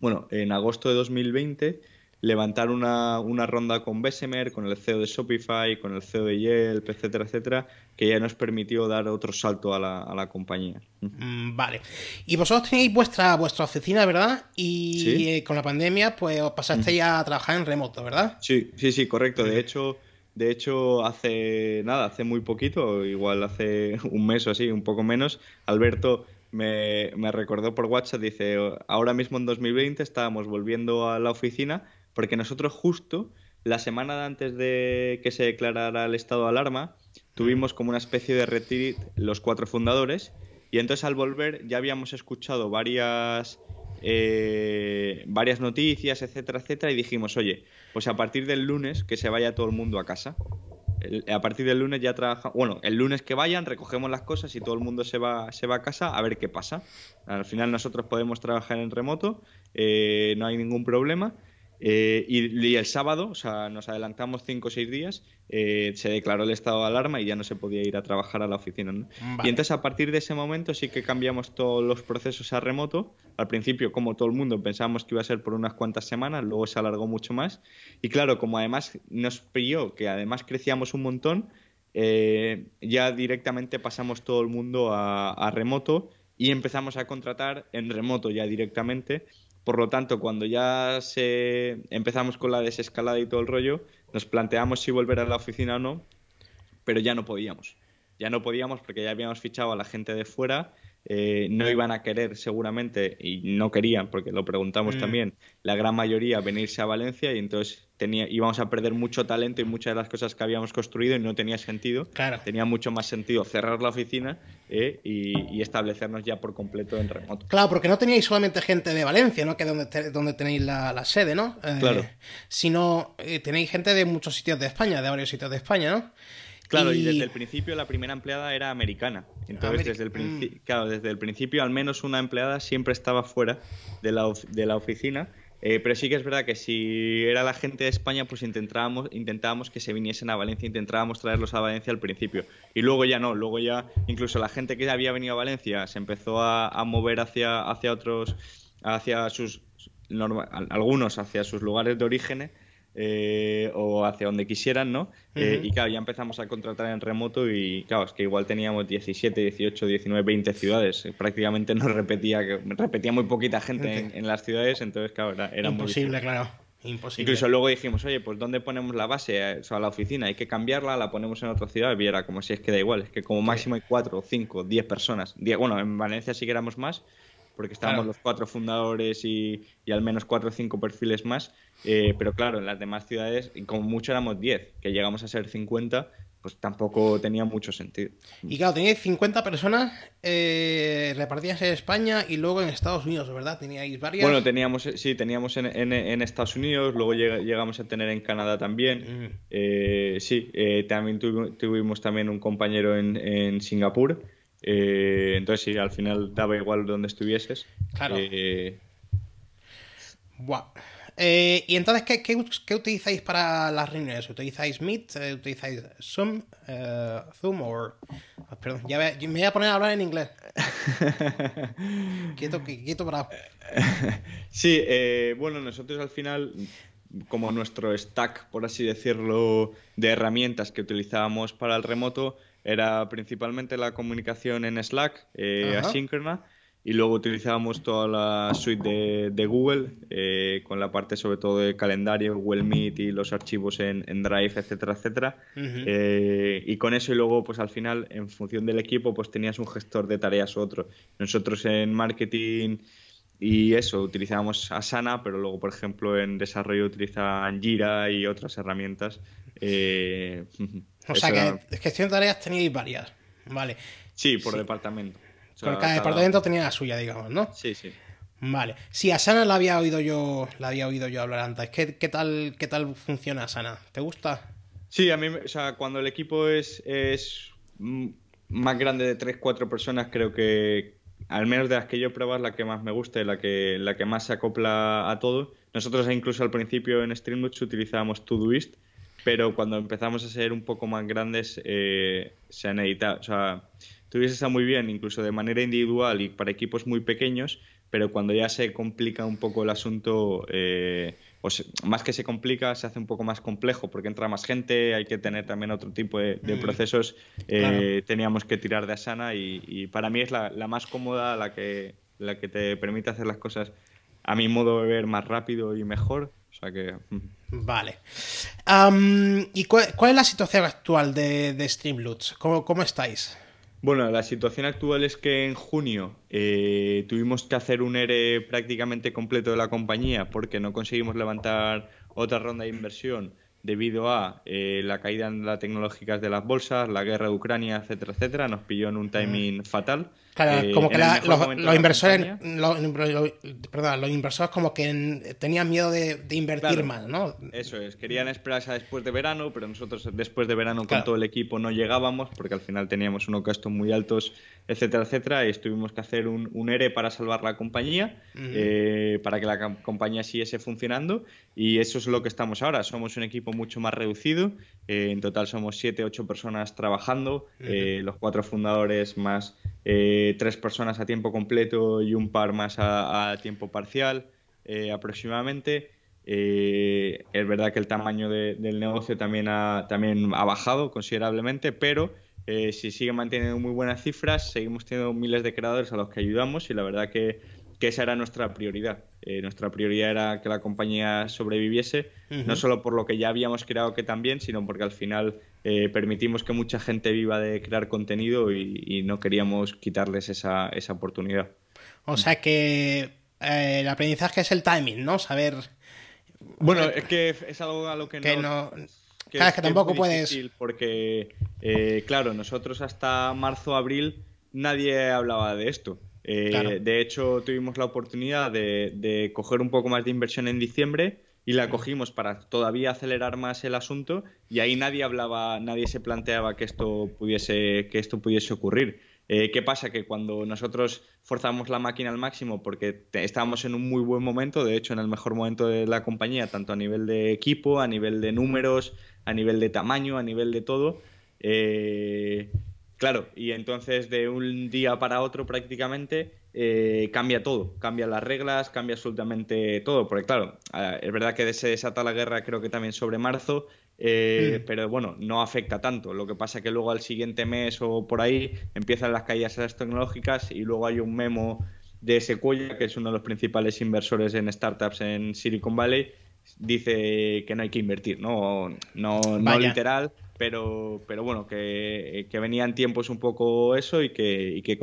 bueno, en agosto de 2020 levantar una, ronda con Bessemer, con el CEO de Shopify, con el CEO de Yelp, etcétera, etcétera, que ya nos permitió dar otro salto a la, compañía. Mm, vale. Y vosotros tenéis vuestra, vuestra oficina, ¿verdad? Y eh, con la pandemia, pues os pasasteis a trabajar en remoto, ¿verdad? Sí, sí, sí, correcto. De hecho, de hecho, hace nada, hace muy poquito, igual hace un mes o así, un poco menos, Alberto me, recordó por WhatsApp, dice, ahora mismo en 2020 estábamos volviendo a la oficina porque nosotros justo la semana antes de que se declarara el estado de alarma tuvimos como una especie de retreat los cuatro fundadores y entonces al volver ya habíamos escuchado varias eh, varias noticias, etcétera, etcétera, y dijimos, oye, pues a partir del lunes que se vaya todo el mundo a casa a partir del lunes ya trabaja. Bueno, el lunes que vayan, recogemos las cosas y todo el mundo se va, se va a casa a ver qué pasa. Al final nosotros podemos trabajar en remoto, eh, no hay ningún problema. Eh, y, el sábado, o sea, nos adelantamos cinco o seis días, eh, se declaró el estado de alarma y ya no se podía ir a trabajar a la oficina. Y entonces a partir de ese momento sí que cambiamos todos los procesos a remoto. Al principio, como todo el mundo, pensábamos que iba a ser por unas cuantas semanas, luego se alargó mucho más. Y claro, como además nos pilló que además crecíamos un montón, eh, ya directamente pasamos todo el mundo a remoto y empezamos a contratar en remoto ya directamente por lo tanto, cuando ya se empezamos con la desescalada y todo el rollo, nos planteamos si volver a la oficina o no, pero ya no podíamos. Ya no podíamos porque ya habíamos fichado a la gente de fuera eh, no iban a querer seguramente, y no querían, porque lo preguntamos mm. también, la gran mayoría venirse a Valencia y entonces tenía, íbamos a perder mucho talento y muchas de las cosas que habíamos construido y no tenía sentido. Claro. Tenía mucho más sentido cerrar la oficina eh, y, establecernos ya por completo en remoto. Claro, porque no teníais solamente gente de Valencia, ¿no? Que es donde, donde tenéis la, sede, ¿no? Eh, claro. Sino tenéis gente de muchos sitios de España, de varios sitios de España, ¿no? Claro, y... desde el principio la primera empleada era americana. Entonces, desde, el mm. claro, desde el principio al menos una empleada siempre estaba fuera de la, de la oficina. Eh, pero sí que es verdad que si era la gente de España, pues intentábamos, intentábamos que se viniesen a Valencia, intentábamos traerlos a Valencia al principio. Y luego ya no, luego ya incluso la gente que había venido a Valencia se empezó a, mover hacia, hacia otros, hacia sus, algunos hacia sus lugares de origen eh, o hacia donde quisieran, ¿no? Eh, y claro, ya empezamos a contratar en remoto y claro, es que igual teníamos 17, 18, 19, 20 ciudades. Prácticamente nos repetía, repetía muy poquita gente en, las ciudades, entonces claro, era, era Imposible, claro. Imposible. Incluso luego dijimos, oye, pues ¿dónde ponemos la base? O sea, la oficina, hay que cambiarla, la ponemos en otra ciudad. Y era como si es que da igual, es que como máximo hay cuatro, cinco, diez personas. bueno, en Valencia sí que éramos más, porque estábamos los cuatro fundadores y, al menos cuatro o cinco perfiles más. Eh, pero claro, en las demás ciudades, como mucho éramos diez, que llegamos a ser 50, pues tampoco tenía mucho sentido. Y claro, teníais 50 personas eh, repartidas en España y luego en Estados Unidos, ¿verdad? Teníais varias. Bueno, teníamos, sí, teníamos en, Estados Unidos, luego llegamos a tener en Canadá también. Mm. Eh, sí, también tuvimos también un compañero en, en Singapur. Eh, entonces, sí, al final daba igual donde estuvieses. Claro. Eh, eh, ¿Y entonces ¿qué, qué, utilizáis para las reuniones? ¿Utilizáis Meet? ¿Utilizáis Zoom? ¿Zoom o...? Ah, perdón, ya me, voy a poner a hablar en inglés. quieto, quieto, bravo. Sí, bueno, nosotros al final, como nuestro stack, por así decirlo, de herramientas que utilizábamos para el remoto, era principalmente la comunicación en Slack, eh, asíncrona, y luego utilizábamos toda la suite de, Google, eh, con la parte sobre todo de calendario, Google Meet y los archivos en, Drive, etcétera, etcétera. Eh, y con eso y luego, pues al final, en función del equipo, pues tenías un gestor de tareas u otro. Nosotros en marketing y eso, utilizábamos Asana, pero luego, por ejemplo, en desarrollo utilizaban Jira y otras herramientas. Eh, o sea que gestión de tareas teníais varias. Vale. Sí, por departamento. cada, departamento tenía la suya, digamos, ¿no? Sí, sí. Vale. Sí, Asana la había oído yo, la había oído yo hablar antes. ¿Qué, qué tal, qué tal funciona Asana? ¿Te gusta? Sí, a mí, o sea, cuando el equipo es, es más grande de 3-4 personas, creo que, al menos de las que yo he la que más me gusta y la que, la que más se acopla a todo. Nosotros incluso al principio en Streamlabs utilizábamos Todoist, pero cuando empezamos a ser un poco más grandes eh, se han editado. O sea, Todoist está muy bien, incluso de manera individual y para equipos muy pequeños, pero cuando ya se complica un poco el asunto, eh, pues más que se complica, se hace un poco más complejo porque entra más gente, hay que tener también otro tipo de, mm. procesos. Eh, teníamos que tirar de Asana y, para mí es la, la, más cómoda, la que, la que te permite hacer las cosas a mi modo de ver más rápido y mejor o sea que. Vale. ¿Y cuál, es la situación actual de, de Streamloots? ¿Cómo, estáis? Bueno, la situación actual es que en junio eh, tuvimos que hacer un ERE prácticamente completo de la compañía porque no conseguimos levantar otra ronda de inversión debido a eh, la caída en las tecnológicas de las bolsas, la guerra de Ucrania, etcétera, etcétera. Nos pilló en un timing fatal. Claro, eh, como que los, inversores, perdón, los inversores como que tenían miedo de, invertir más, ¿no? Eso es, querían esperarse después de verano, pero nosotros después de verano con todo el equipo no llegábamos porque al final teníamos unos gastos muy altos, etcétera, etcétera, y tuvimos que hacer un, un ERE para salvar la compañía, eh, para que la compañía siguiese funcionando, y eso es lo que estamos ahora. Somos un equipo mucho más reducido, eh, en total somos siete, ocho personas trabajando, los cuatro fundadores más eh, tres personas a tiempo completo y un par más a, tiempo parcial eh, aproximadamente. Eh, es verdad que el tamaño del negocio también ha, también ha bajado considerablemente, pero si sigue manteniendo muy buenas cifras, seguimos teniendo miles de creadores a los que ayudamos y la verdad que, esa era nuestra prioridad. Nuestra prioridad era que la compañía sobreviviese, no solo por lo que ya habíamos creado que también, sino porque al final eh, permitimos que mucha gente viva de crear contenido y, no queríamos quitarles esa, esa, oportunidad. O sea que eh, el aprendizaje es el timing, ¿no? Saber... Bueno, es que es algo a lo que, no... claro, es que tampoco puedes... Porque, eh, claro, nosotros hasta marzo, abril nadie hablaba de esto. De hecho, tuvimos la oportunidad de, de coger un poco más de inversión en diciembre y la cogimos para todavía acelerar más el asunto y ahí nadie hablaba, nadie se planteaba que esto pudiese, que esto pudiese ocurrir. Eh, ¿Qué pasa? Que cuando nosotros forzamos la máquina al máximo porque estábamos en un muy buen momento, de hecho en el mejor momento de la compañía, tanto a nivel de equipo, a nivel de números, a nivel de tamaño, a nivel de todo, eh, Claro, y entonces de un día para otro prácticamente eh, cambia todo, cambia las reglas, cambia absolutamente todo, porque claro, es verdad que se desata la guerra creo que también sobre marzo, eh, mm. pero bueno, no afecta tanto. Lo que pasa que luego al siguiente mes o por ahí empiezan las caídas las tecnológicas y luego hay un memo de Sequoia, que es uno de los principales inversores en startups en Silicon Valley, dice que no hay que invertir, no, no, no literal, pero, pero bueno, que, que, venían tiempos un poco eso y que, y que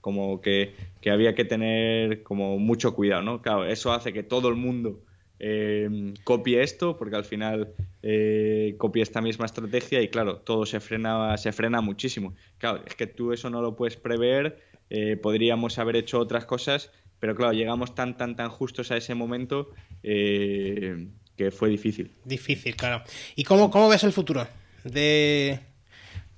como que, que, había que tener como mucho cuidado, ¿no? Claro, eso hace que todo el mundo eh, copie esto, porque al final eh, copia esta misma estrategia y claro, todo se frena, se frena muchísimo. Claro, es que tú eso no lo puedes prever, eh, podríamos haber hecho otras cosas, pero claro, llegamos tan, tan, tan justos a ese momento eh, que fue difícil. Difícil, claro. ¿Y cómo, cómo ves el futuro? De,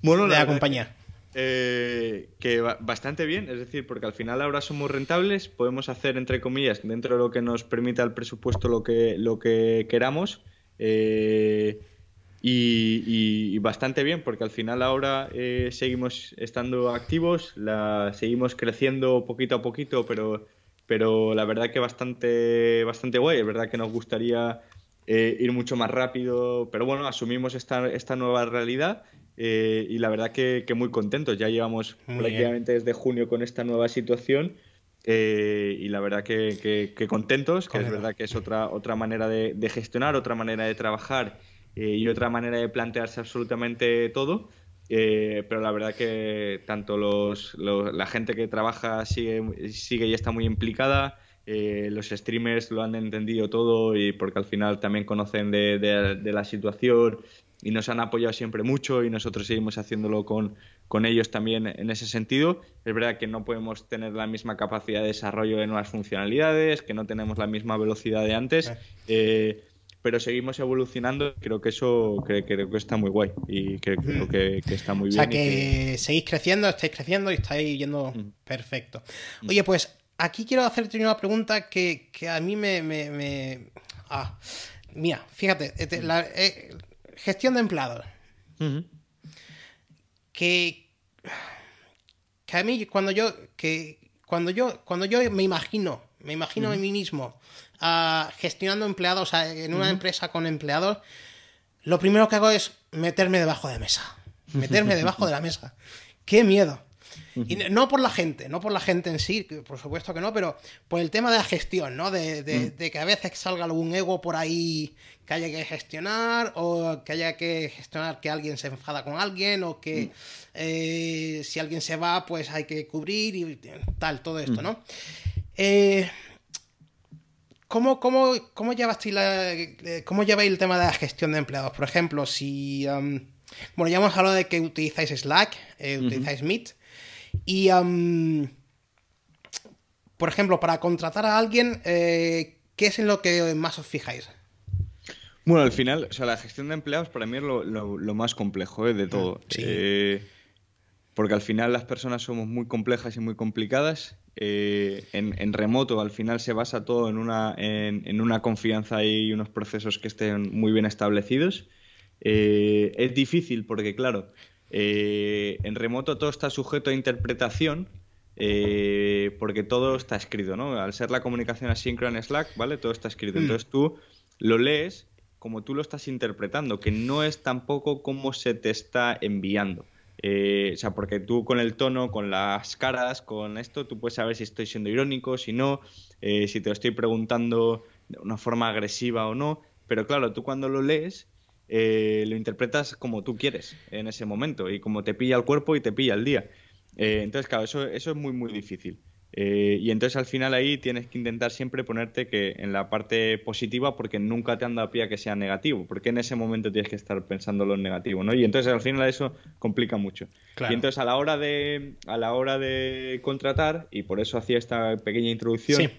bueno, la, compañía? Eh, que bastante bien, es decir, porque al final ahora somos rentables, podemos hacer, entre comillas, dentro de lo que nos permita el presupuesto lo que, lo que queramos. Eh, y, bastante bien, porque al final ahora eh, seguimos estando activos, la, seguimos creciendo poquito a poquito, pero, pero la verdad que bastante, bastante guay. Es verdad que nos gustaría eh, ir mucho más rápido, pero bueno, asumimos esta, esta nueva realidad eh, y la verdad que, muy contentos. Ya llevamos prácticamente desde junio con esta nueva situación eh, y la verdad que, contentos, que es verdad que es otra, otra manera de, gestionar, otra manera de trabajar y otra manera de plantearse absolutamente todo. pero la verdad que tanto los, la gente que trabaja sigue, sigue y está muy implicada, eh, los streamers lo han entendido todo y porque al final también conocen de, la situación y nos han apoyado siempre mucho y nosotros seguimos haciéndolo con, con, ellos también en ese sentido. Es verdad que no podemos tener la misma capacidad de desarrollo de nuevas funcionalidades, que no tenemos la misma velocidad de antes, eh, pero seguimos evolucionando. Creo que eso creo que está muy guay y creo, que, está muy bien. O sea, que, seguís creciendo, estáis creciendo y estáis yendo perfecto. Oye, pues aquí quiero hacerte una pregunta que, a mí me... Ah, mira, fíjate, eh, la, eh, gestión de empleados. Que, que a mí cuando yo, que cuando yo, cuando yo me imagino, me imagino a mí mismo uh, gestionando empleados en una empresa con empleados, lo primero que hago es meterme debajo de la mesa. Meterme debajo de la mesa. ¡Qué miedo! Y no por la gente, no por la gente en sí, por supuesto que no, pero por el tema de la gestión, ¿no? De, de, que a veces salga algún ego por ahí que haya que gestionar, o que haya que gestionar que alguien se enfada con alguien, o que eh, si alguien se va, pues hay que cubrir y tal, todo esto, ¿no? Eh, ¿Cómo, cómo, cómo, la, eh, ¿Cómo lleváis el tema de la gestión de empleados? Por ejemplo, si... bueno, ya hemos hablado de que utilizáis Slack, utilizáis Meet. Y, por ejemplo, para contratar a alguien, eh, ¿qué es en lo que más os fijáis? Bueno, al final, o sea, la gestión de empleados para mí es lo, más complejo ¿eh? de todo. Eh, porque al final las personas somos muy complejas y muy complicadas. en, remoto al final se basa todo en una, en, una confianza y unos procesos que estén muy bien establecidos. es difícil porque, claro, eh, en remoto todo está sujeto a interpretación eh, porque todo está escrito, ¿no? Al ser la comunicación asíncrona en Slack, ¿vale? Todo está escrito. Mm. Entonces tú lo lees como tú lo estás interpretando, que no es tampoco como se te está enviando. Eh, o sea, porque tú con el tono, con las caras, con esto, tú puedes saber si estoy siendo irónico, si no, si te lo estoy preguntando de una forma agresiva o no. Pero claro, tú cuando lo lees, eh, lo interpretas como tú quieres en ese momento y como te pilla el cuerpo y te pilla el día. Eh, entonces, claro, eso, eso es muy, muy difícil. Eh, y entonces al final ahí tienes que intentar siempre ponerte que en la parte positiva porque nunca te han dado pie a que sea negativo, porque en ese momento tienes que estar pensando lo negativo, ¿no? Y entonces al final eso complica mucho. Y entonces a la hora de a la hora de contratar y por eso hacía esta pequeña introducción,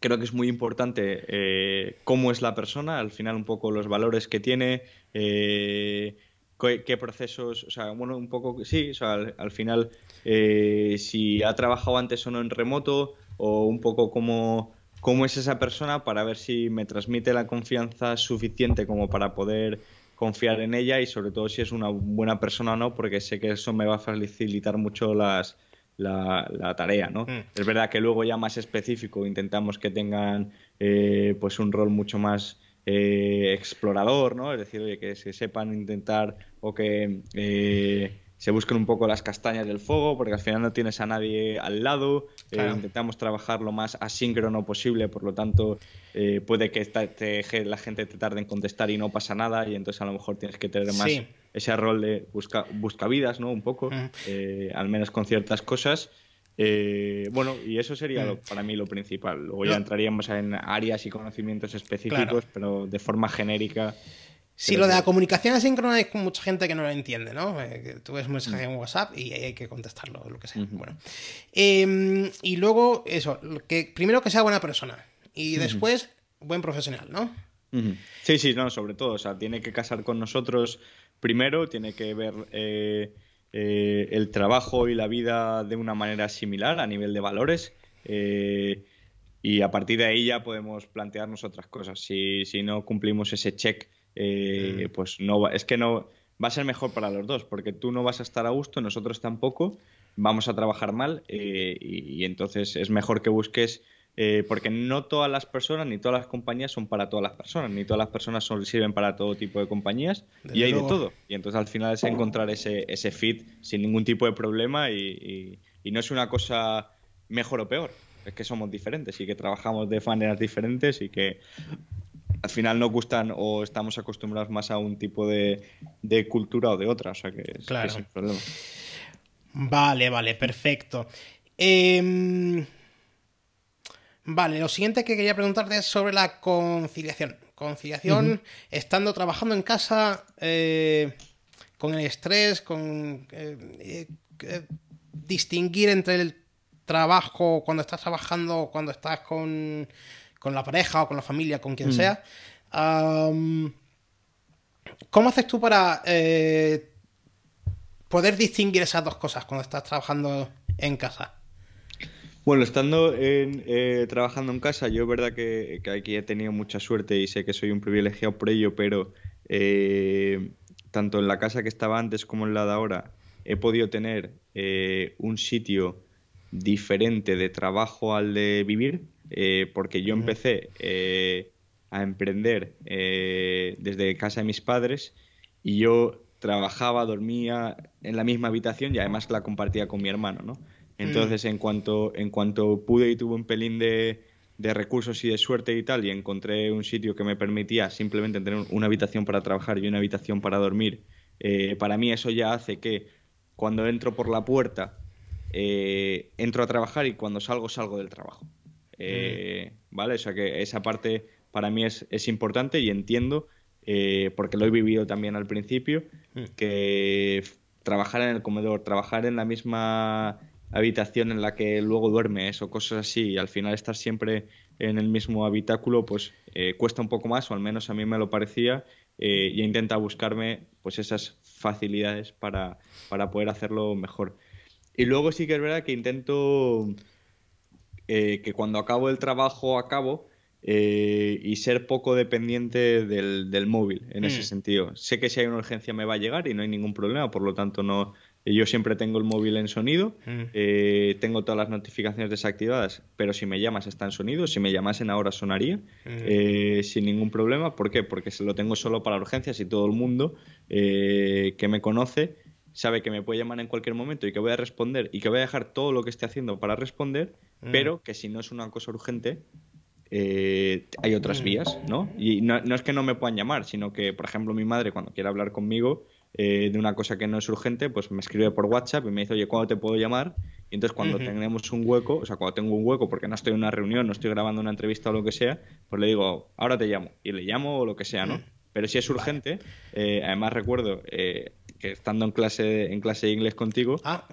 creo que es muy importante eh, cómo es la persona, al final un poco los valores que tiene, eh, qué, procesos, o sea, bueno, un poco, sí, o sea, al, final eh, si ha trabajado antes o no en remoto o un poco cómo, cómo es esa persona para ver si me transmite la confianza suficiente como para poder confiar en ella y sobre todo si es una buena persona o no, porque sé que eso me va a facilitar mucho las, la, tarea, ¿no? Mm. Es verdad que luego ya más específico intentamos que tengan eh, pues un rol mucho más eh, explorador, ¿no? Es decir, oye, que se sepan intentar o que eh, se busquen un poco las castañas del fuego, porque al final no tienes a nadie al lado. Eh, intentamos trabajar lo más asíncrono posible, por lo tanto, eh, puede que la gente te tarde en contestar y no pasa nada, y entonces a lo mejor tienes que tener más ese rol de busca, buscavidas, ¿no? Un poco, eh, al menos con ciertas cosas. bueno, y eso sería para mí lo principal. Luego ya entraríamos en áreas y conocimientos específicos, pero de forma genérica Sí, lo de la comunicación asíncrona hay mucha gente que no lo entiende, ¿no? Eh, tú ves un mensaje en WhatsApp y hay que contestarlo, lo que sea. Bueno. Em, y luego, eso, que primero que sea buena persona y después buen profesional, ¿no? Sí, sí, no, sobre todo. O sea, tiene que casar con nosotros primero, tiene que ver eh, eh, el trabajo y la vida de una manera similar a nivel de valores. y a partir de ahí ya podemos plantearnos otras cosas. Si, si no cumplimos ese check eh, mm. pues no es que no va a ser mejor para los dos, porque tú no vas a estar a gusto, nosotros tampoco, vamos a trabajar mal eh, y, entonces es mejor que busques, eh, porque no todas las personas ni todas las compañías son para todas las personas, ni todas las personas son, sirven para todo tipo de compañías y hay de todo. Y entonces al final es encontrar ese, ese fit sin ningún tipo de problema y, y no es una cosa mejor o peor, es que somos diferentes y que trabajamos de maneras diferentes y que al final nos gustan o estamos acostumbrados más a un tipo de, cultura o de otra, o sea que es, claro. el problema. Vale, vale, perfecto. Em, vale, lo siguiente que quería preguntarte es sobre la conciliación. Conciliación, estando trabajando en casa, eh, con el estrés, con eh, eh, distinguir entre el trabajo cuando estás trabajando, cuando estás con con la pareja o con la familia, con quien mm. sea. ¿Cómo haces tú para poder distinguir esas dos cosas cuando estás trabajando en casa? Bueno, estando en, eh, trabajando en casa, yo es verdad que, aquí he tenido mucha suerte y sé que soy un privilegiado por ello, pero eh, tanto en la casa que estaba antes como en la de ahora he podido tener un sitio diferente de trabajo al de vivir eh, porque yo empecé eh, a emprender eh, desde casa de mis padres y yo trabajaba, dormía en la misma habitación y además la compartía con mi hermano, ¿no? Entonces, en, cuanto, en cuanto pude y tuve un pelín de, de, recursos y de suerte y tal, y encontré un sitio que me permitía simplemente tener una habitación para trabajar y una habitación para dormir, para mí eso ya hace que cuando entro por la puerta, entro a trabajar y cuando salgo, salgo del trabajo. Eh, ¿Vale? O sea que esa parte para mí es, importante y entiendo, eh, porque lo he vivido también al principio, mm. que trabajar en el comedor, trabajar en la misma habitación en la que luego duermes o cosas así y al final estar siempre en el mismo habitáculo pues eh, cuesta un poco más o al menos a mí me lo parecía y intenta buscarme pues esas facilidades para, para poder hacerlo mejor y luego sí que es verdad que intento eh, que cuando acabo el trabajo acabo eh, y ser poco dependiente del, móvil en ese mm. sentido. Sé que si hay una urgencia me va a llegar y no hay ningún problema, por lo tanto no. Yo siempre tengo el móvil en sonido, mm. eh, tengo todas las notificaciones desactivadas, pero si me llamas está en sonido, si me llamasen ahora sonaría mm. sin ningún problema. ¿Por qué? Porque se lo tengo solo para urgencias y todo el mundo que me conoce sabe que me puede llamar en cualquier momento y que voy a responder y que voy a dejar todo lo que esté haciendo para responder, mm. pero que si no es una cosa urgente, eh, hay otras vías, ¿no? Y no, es que no me puedan llamar, sino que, por ejemplo, mi madre cuando quiere hablar conmigo eh, de una cosa que no es urgente, pues me escribe por WhatsApp y me dice, oye, ¿cuándo te puedo llamar? Y entonces cuando tenemos un hueco, o sea, cuando tengo un hueco porque no estoy en una reunión, no estoy grabando una entrevista o lo que sea, pues le digo, ahora te llamo. Y le llamo o lo que sea, ¿no? Pero si es urgente, eh, además recuerdo, que estando en clase, en clase de inglés contigo, ah.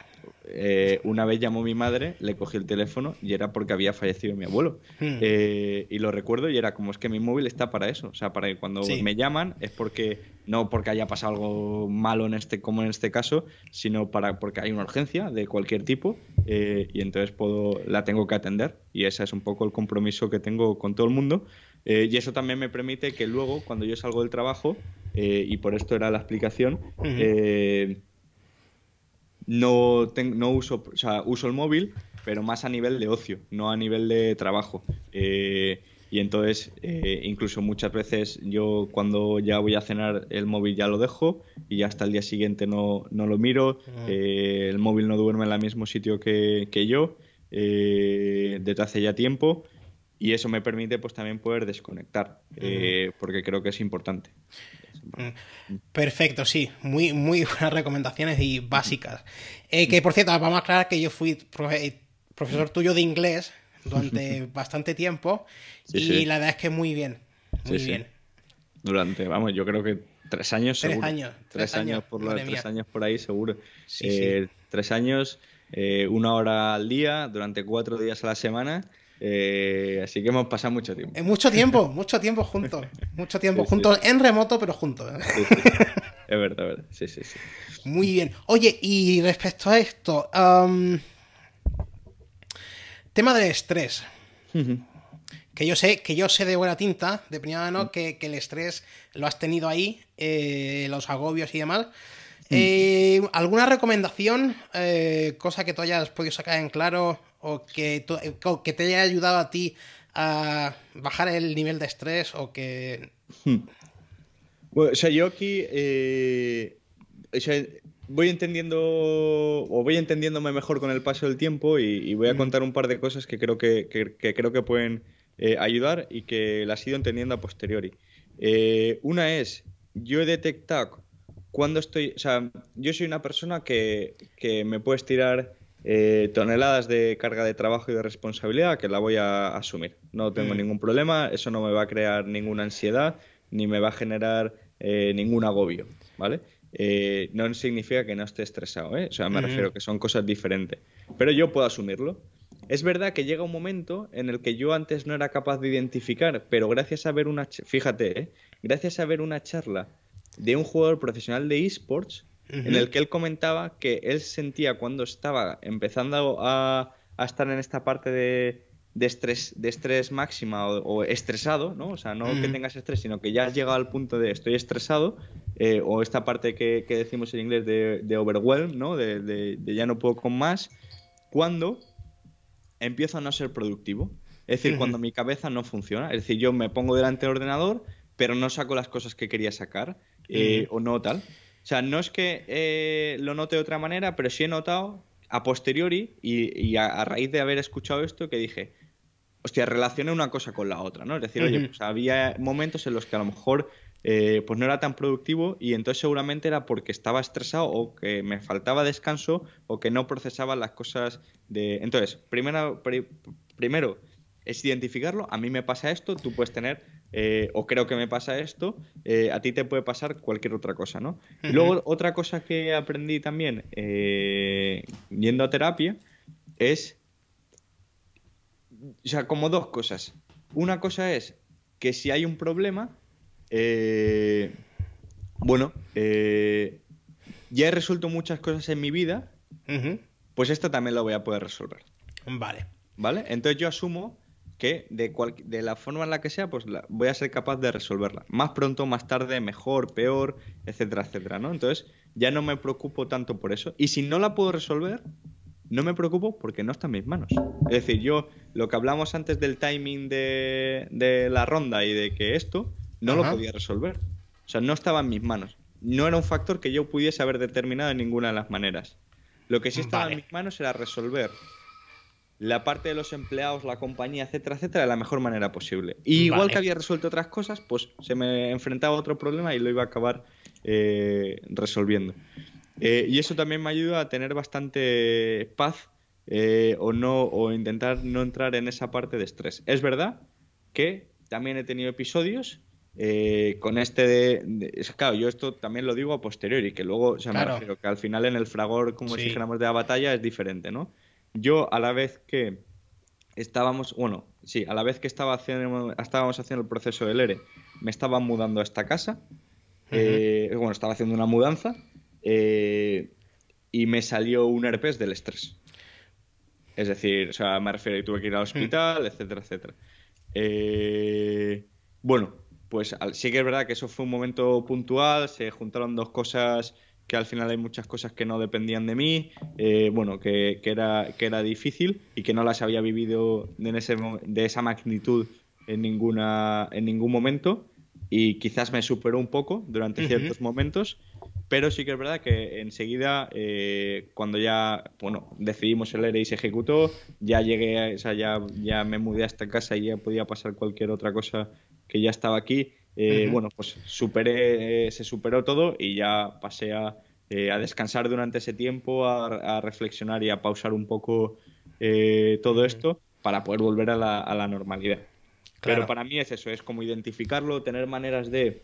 Eh, una vez llamó mi madre, le cogí el teléfono y era porque había fallecido mi abuelo. Hmm. Eh, y lo recuerdo y era como es que mi móvil está para eso. O sea, para que cuando me llaman es porque, no porque haya pasado algo malo en este, como en este caso, sino para porque hay una urgencia de cualquier tipo eh, y entonces puedo, la tengo que atender. Y ese es un poco el compromiso que tengo con todo el mundo. Eh, y eso también me permite que luego, cuando yo salgo del trabajo, eh, y por esto era la explicación, eh, no, no uso, o sea, uso el móvil, pero más a nivel de ocio, no a nivel de trabajo. y entonces, incluso muchas veces yo cuando ya voy a cenar, el móvil ya lo dejo y hasta el día siguiente no, no lo miro. el móvil no duerme en el mismo sitio que, que yo desde hace ya tiempo y eso me permite pues también poder desconectar, eh, porque creo que es importante. Perfecto, sí, muy, muy buenas recomendaciones y básicas. Eh, que por cierto, vamos a aclarar que yo fui eh, profesor tuyo de inglés durante bastante tiempo y la verdad es que muy bien, muy bien. Durante, vamos, yo creo que tres años tres Años, tres, años, por los tres años por ahí seguro. tres años, una hora al día, durante cuatro días a la semana eh, así que hemos pasado mucho tiempo. En mucho tiempo, mucho tiempo juntos. Mucho tiempo juntos, en remoto, pero juntos. ¿eh? es verdad, es verdad. Sí, sí, sí. Muy bien. Oye, y respecto a esto, tema del estrés. Que yo sé, que yo sé de buena tinta, de primera mano, que, el estrés lo has tenido ahí, eh, los agobios y demás. ¿Alguna recomendación? cosa que tú hayas podido sacar en claro o que, que te haya ayudado a ti a bajar el nivel de estrés o que... Hmm. Bueno, o sea, yo aquí eh, voy entendiendo o voy entendiéndome mejor con el paso del tiempo y, voy a contar un par de cosas que creo que, creo que pueden eh, ayudar y que las he ido entendiendo a posteriori. Eh, una es, yo he detectado cuando estoy, o sea, yo soy una persona que, que me puede estirar eh, toneladas de carga de trabajo y de responsabilidad que la voy a asumir. No tengo mm. ningún problema, eso no me va a crear ninguna ansiedad ni me va a generar eh, ningún agobio, ¿vale? Eh, no significa que no esté estresado, ¿eh? O sea, me refiero que son cosas diferentes. Pero yo puedo asumirlo. Es verdad que llega un momento en el que yo antes no era capaz de identificar, pero gracias a ver una, fíjate, ¿eh? gracias a ver una charla de un jugador profesional de esports, en el que él comentaba que él sentía cuando estaba empezando a, estar en esta parte de, estrés, de estrés máxima o, estresado, ¿no? O sea, no que tengas estrés, sino que ya has llegado al punto de estoy estresado, eh, o esta parte que, decimos en inglés de, de overwhelm, ¿no? De, ya no puedo con más, cuando empiezo a no ser productivo. Es decir, cuando mi cabeza no funciona. Es decir, yo me pongo delante del ordenador, pero no saco las cosas que quería sacar, eh, o no tal. O sea, no es que eh, lo note de otra manera, pero sí he notado a posteriori y, a, raíz de haber escuchado esto que dije, hostia, relacioné una cosa con la otra, ¿no? Es decir, oye, pues había momentos en los que a lo mejor eh, pues no era tan productivo y entonces seguramente era porque estaba estresado o que me faltaba descanso o que no procesaba las cosas de... Entonces, primero, primero es identificarlo, a mí me pasa esto, tú puedes tener eh, o creo que me pasa esto, eh, a ti te puede pasar cualquier otra cosa, ¿no? Luego otra cosa que aprendí también eh, yendo a terapia es, o sea, como dos cosas. Una cosa es que si hay un problema, bueno, ya he resuelto muchas cosas en mi vida, pues esto también lo voy a poder resolver. Vale. ¿Vale? Entonces yo asumo que de, de la forma en la que sea, pues voy a ser capaz de resolverla. Más pronto, más tarde, mejor, peor, etcétera, etcétera, ¿no? Entonces, ya no me preocupo tanto por eso. Y si no la puedo resolver, no me preocupo porque no está en mis manos. Es decir, yo, lo que hablamos antes del timing de, de la ronda y de que esto, no lo podía resolver. O sea, no estaba en mis manos. No era un factor que yo pudiese haber determinado de ninguna de las maneras. Lo que sí estaba en mis manos era resolver la parte de los empleados, la compañía, etcétera, etcétera, de la mejor manera posible. Y igual que había resuelto otras cosas, pues se me enfrentaba a otro problema y lo iba a acabar eh, resolviendo. Eh, y eso también me ayuda a tener bastante paz eh, o no o intentar no entrar en esa parte de estrés. Es verdad que también he tenido episodios con este de, claro yo esto también lo digo a posteriori que luego o sea, que al final en el fragor como si dijéramos de la batalla es diferente no yo a la vez que estábamos, bueno, sí, a la vez que estaba haciendo, estábamos haciendo el proceso del ERE, me estaba mudando a esta casa, eh, bueno, estaba haciendo una mudanza eh, y me salió un herpes del estrés. Es decir, o sea, me refiero, tuve que ir al hospital, etcétera, etcétera. Eh, Bueno, pues sí que es verdad que eso fue un momento puntual, se juntaron dos cosas que al final hay muchas cosas que no dependían de mí, eh, bueno, que, era, que era difícil y que no las había vivido en ese, de esa magnitud en, ninguna, en ningún momento y quizás me superó un poco durante ciertos momentos, pero sí que es verdad que enseguida, eh, cuando ya bueno, decidimos el ERE y se ejecutó, ya llegué, o sea, ya, ya me mudé a esta casa y ya podía pasar cualquier otra cosa que ya estaba aquí. Eh, bueno, pues superé, eh, se superó todo y ya pasé a, descansar durante ese tiempo, a, reflexionar y a pausar un poco todo esto para poder volver a la, a la normalidad. Pero para mí es eso, es como identificarlo, tener maneras de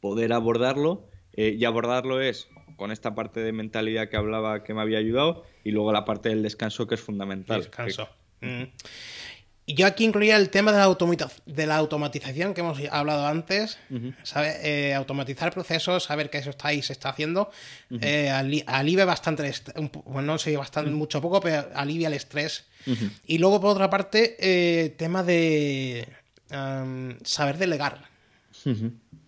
poder abordarlo eh, y abordarlo es con esta parte de mentalidad que hablaba que me había ayudado y luego la parte del descanso que es fundamental. Descanso. Mm. Y yo aquí incluía el tema de la, de la automatización que hemos hablado antes. Eh, automatizar procesos, saber que eso está ahí, se está haciendo. Eh, alivia bastante, bueno, no sé, bastante, mucho poco, pero alivia el estrés. Y luego, por otra parte, tema de saber delegar.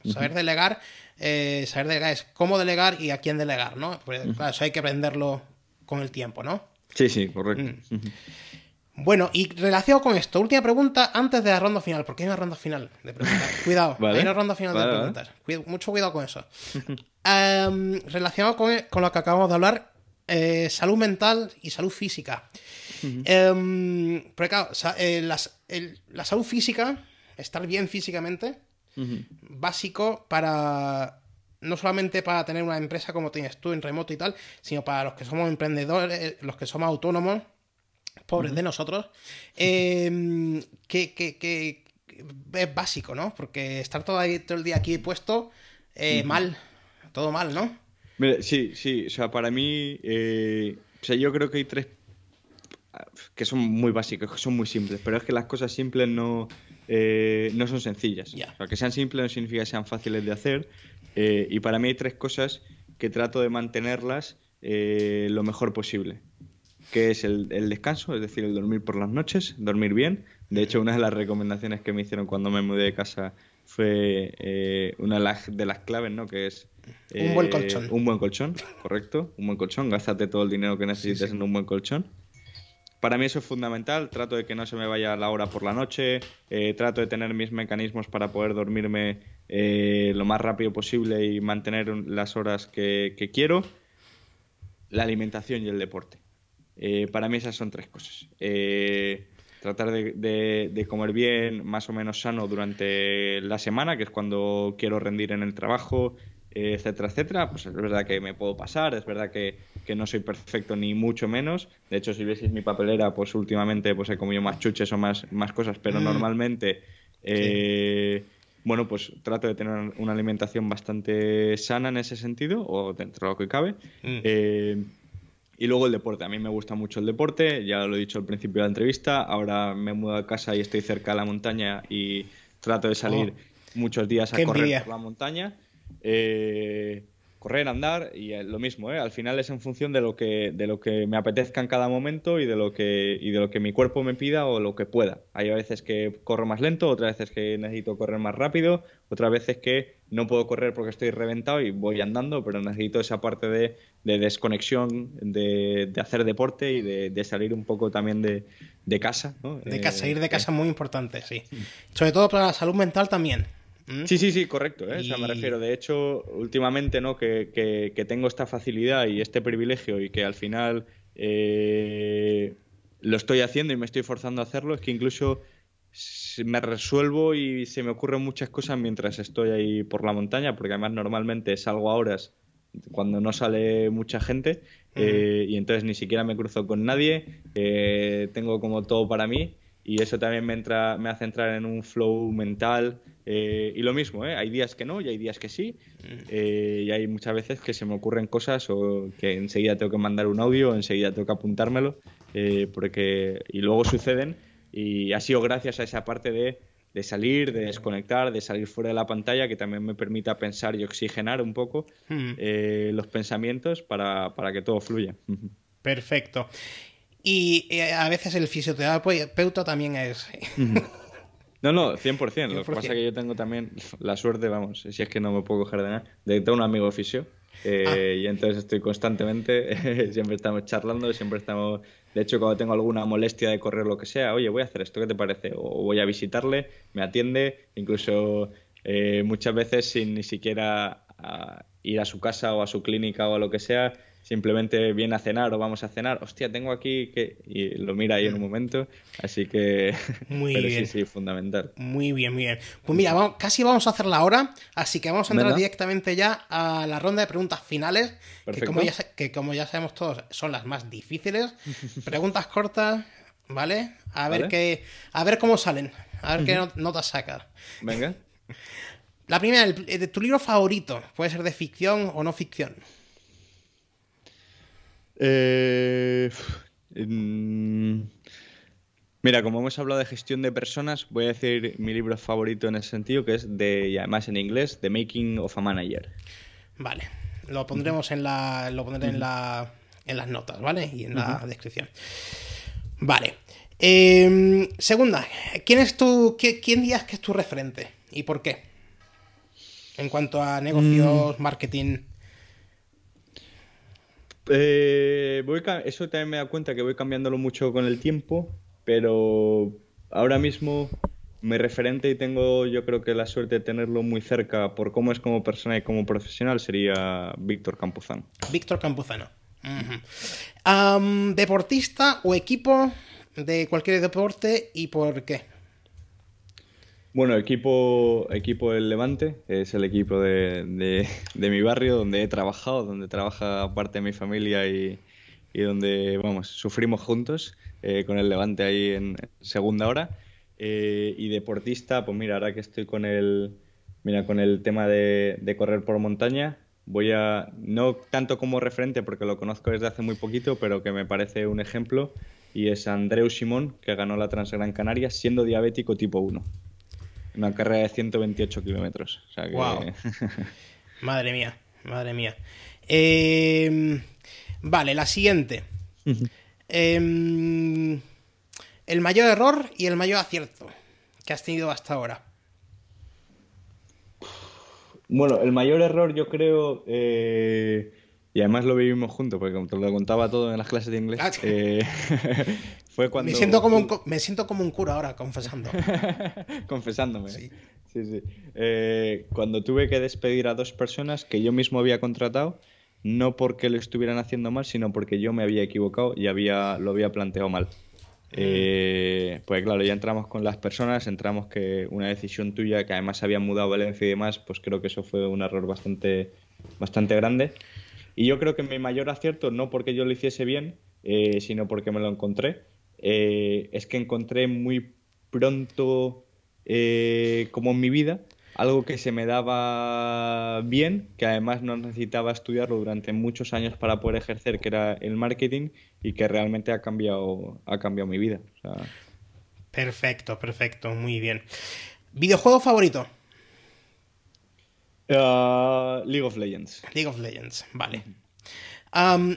Saber delegar eh, saber delegar es cómo delegar y a quién delegar, ¿no? Pues, claro, eso hay que aprenderlo con el tiempo, ¿no? Sí, sí, correcto. Bueno, y relacionado con esto, última pregunta antes de la ronda final, porque hay una ronda final de preguntas. Cuidado, hay una ronda final de preguntas. mucho cuidado con eso. Em, relacionado con, lo que acabamos de hablar, eh, salud mental y salud física. Em, porque claro, eh, la salud física, estar bien físicamente, básico para no solamente para tener una empresa como tienes tú en remoto y tal, sino para los que somos emprendedores, los que somos autónomos, pobres de nosotros, em, que, es básico, ¿no? Porque estar todo, todo el día aquí puesto, eh, mal, todo mal, ¿no? sí, sí, o sea, para mí, eh, o sea, yo creo que hay tres que son muy básicos, que son muy simples, pero es que las cosas simples no, eh, no son sencillas. que sean simples no significa que sean fáciles de hacer. Eh, y para mí hay tres cosas que trato de mantenerlas eh, lo mejor posible. Que es el, descanso, es decir, el dormir por las noches, dormir bien. De hecho, una de las recomendaciones que me hicieron cuando me mudé de casa fue una de las, claves, ¿no? Que es un buen colchón. Un buen colchón, correcto. Un buen colchón. Gástate todo el dinero que necesites en un buen colchón. Para mí eso es fundamental, trato de que no se me vaya la hora por la noche, eh, trato de tener mis mecanismos para poder dormirme eh, lo más rápido posible y mantener las horas que, quiero, la alimentación y el deporte. Eh, para mí esas son tres cosas. tratar de, comer bien, más o menos sano durante la semana, que es cuando quiero rendir en el trabajo, etcétera, etcétera, pues es verdad que me puedo pasar, es verdad que, no soy perfecto ni mucho menos. De hecho, si vieseis mi papelera, pues últimamente pues he comido más chuches o más, más cosas, pero mm. normalmente, eh, bueno, pues trato de tener una alimentación bastante sana en ese sentido, o dentro de lo que cabe. Mm. Eh, y luego el deporte. A mí me gusta mucho el deporte, ya lo he dicho al principio de la entrevista. Ahora me mudo a casa y estoy cerca de la montaña y trato de salir oh. muchos días a correr por la montaña. Eh, correr, andar y eh, lo mismo, ¿eh? al final es en función de lo que de lo que me apetezca en cada momento y de lo que y de lo que mi cuerpo me pida o lo que pueda. Hay veces que corro más lento, otras veces que necesito correr más rápido, otras veces que no puedo correr porque estoy reventado y voy andando, pero necesito esa parte de, desconexión, de, hacer deporte y de, salir un poco también de, casa. De casa, salir de casa es muy importante, sí. Sobre todo para la salud mental también. ¿Mm? Sí, sí, sí, correcto. ¿eh? O sea, me refiero. De hecho, últimamente, ¿no? Que, tengo esta facilidad y este privilegio y que al final eh, lo estoy haciendo y me estoy forzando a hacerlo, es que incluso me resuelvo y se me ocurren muchas cosas mientras estoy ahí por la montaña, porque además normalmente salgo a horas cuando no sale mucha gente eh, y entonces ni siquiera me cruzo con nadie, tengo como todo para mí y eso también me, entra, me hace entrar en un flow mental. Eh, y lo mismo, ¿eh? hay días que no y hay días que sí. Eh, y hay muchas veces que se me ocurren cosas o que enseguida tengo que mandar un audio, o enseguida tengo que apuntármelo. porque, y luego suceden. Y ha sido gracias a esa parte de, de, salir, de desconectar, de salir fuera de la pantalla, que también me permita pensar y oxigenar un poco mm. los pensamientos para, para que todo fluya. Perfecto. Y eh, a veces el fisioterapeuta también es. No, No, no, 100%. Lo que pasa es que yo tengo también la suerte, vamos, si es que no me puedo coger de nada, de tener un amigo fisio. Eh, ah. Y entonces estoy constantemente, siempre estamos charlando, siempre estamos. De hecho, cuando tengo alguna molestia de correr lo que sea, oye, voy a hacer esto, ¿qué te parece? O voy a visitarle, me atiende, incluso eh, muchas veces sin ni siquiera ah, ir a su casa o a su clínica o a lo que sea, simplemente viene a cenar o vamos a cenar, hostia, tengo aquí que... Y lo mira ahí en un momento, así que... Muy bien. sí, sí, fundamental. Muy bien, muy bien. Pues mira, casi vamos a hacer la hora, así que vamos a entrar directamente ya a la ronda de preguntas finales, que como, ya, que como ya sabemos todos son las más difíciles. Preguntas cortas, ¿vale? A ver, Qué, a ver cómo salen, a ver qué notas sacas. Venga. La primera, de tu libro favorito, puede ser de ficción o no ficción. Eh, mira, como hemos hablado de gestión de personas, voy a decir mi libro favorito en ese sentido, que es de, y además en inglés, The Making of a Manager. Vale, lo pondremos en la, lo pondré en, la, en las notas, ¿vale? Y en la descripción. Vale. Em, segunda, ¿quién es tu, quién dirías que es tu referente y por qué? En cuanto a negocios, mm. marketing. Eh, eso también me da cuenta que voy cambiándolo mucho con el tiempo, pero ahora mismo mi referente y tengo yo creo que la suerte de tenerlo muy cerca por cómo es como persona y como profesional sería Víctor Campuzano. Víctor Campuzano. ¿Deportista o equipo de cualquier deporte y por qué? Bueno, equipo, equipo del Levante, es el equipo de, mi barrio, donde he trabajado, donde trabaja parte de mi familia y, donde, vamos, sufrimos juntos eh, con el Levante ahí en segunda hora. Eh, y deportista, pues mira, ahora que estoy con el, mira, con el tema de, correr por montaña, voy a, no tanto como referente porque lo conozco desde hace muy poquito, pero que me parece un ejemplo, y es Andreu Simón, que ganó la Transgran Canaria siendo diabético tipo 1. Una carrera de 128 kilómetros. madre mía, madre mía. Em, vale, la siguiente. Em, el mayor error y el mayor acierto que has tenido hasta ahora. Bueno, el mayor error yo creo, eh, y además lo vivimos juntos, porque te lo contaba todo en las clases de inglés, me siento como un, me siento como un cura ahora, confesando. Confesándome. Sí. Sí, sí. Eh, cuando tuve que despedir a dos personas que yo mismo había contratado, no porque lo estuvieran haciendo mal, sino porque yo me había equivocado y había, lo había planteado mal. Mm. Eh, pues claro, ya entramos con las personas, entramos que una decisión tuya, que además había mudado Valencia y demás, pues creo que eso fue un error bastante, bastante grande. Y yo creo que mi mayor acierto, no porque yo lo hiciese bien, eh, sino porque me lo encontré, eh, es que encontré muy pronto, eh, como en mi vida, algo que se me daba bien, que además no necesitaba estudiarlo durante muchos años para poder ejercer, que era el marketing, y que realmente ha cambiado, ha cambiado mi vida. Perfecto, perfecto, muy bien. ¿Videojuego favorito? Uh, League of Legends. League of Legends, vale.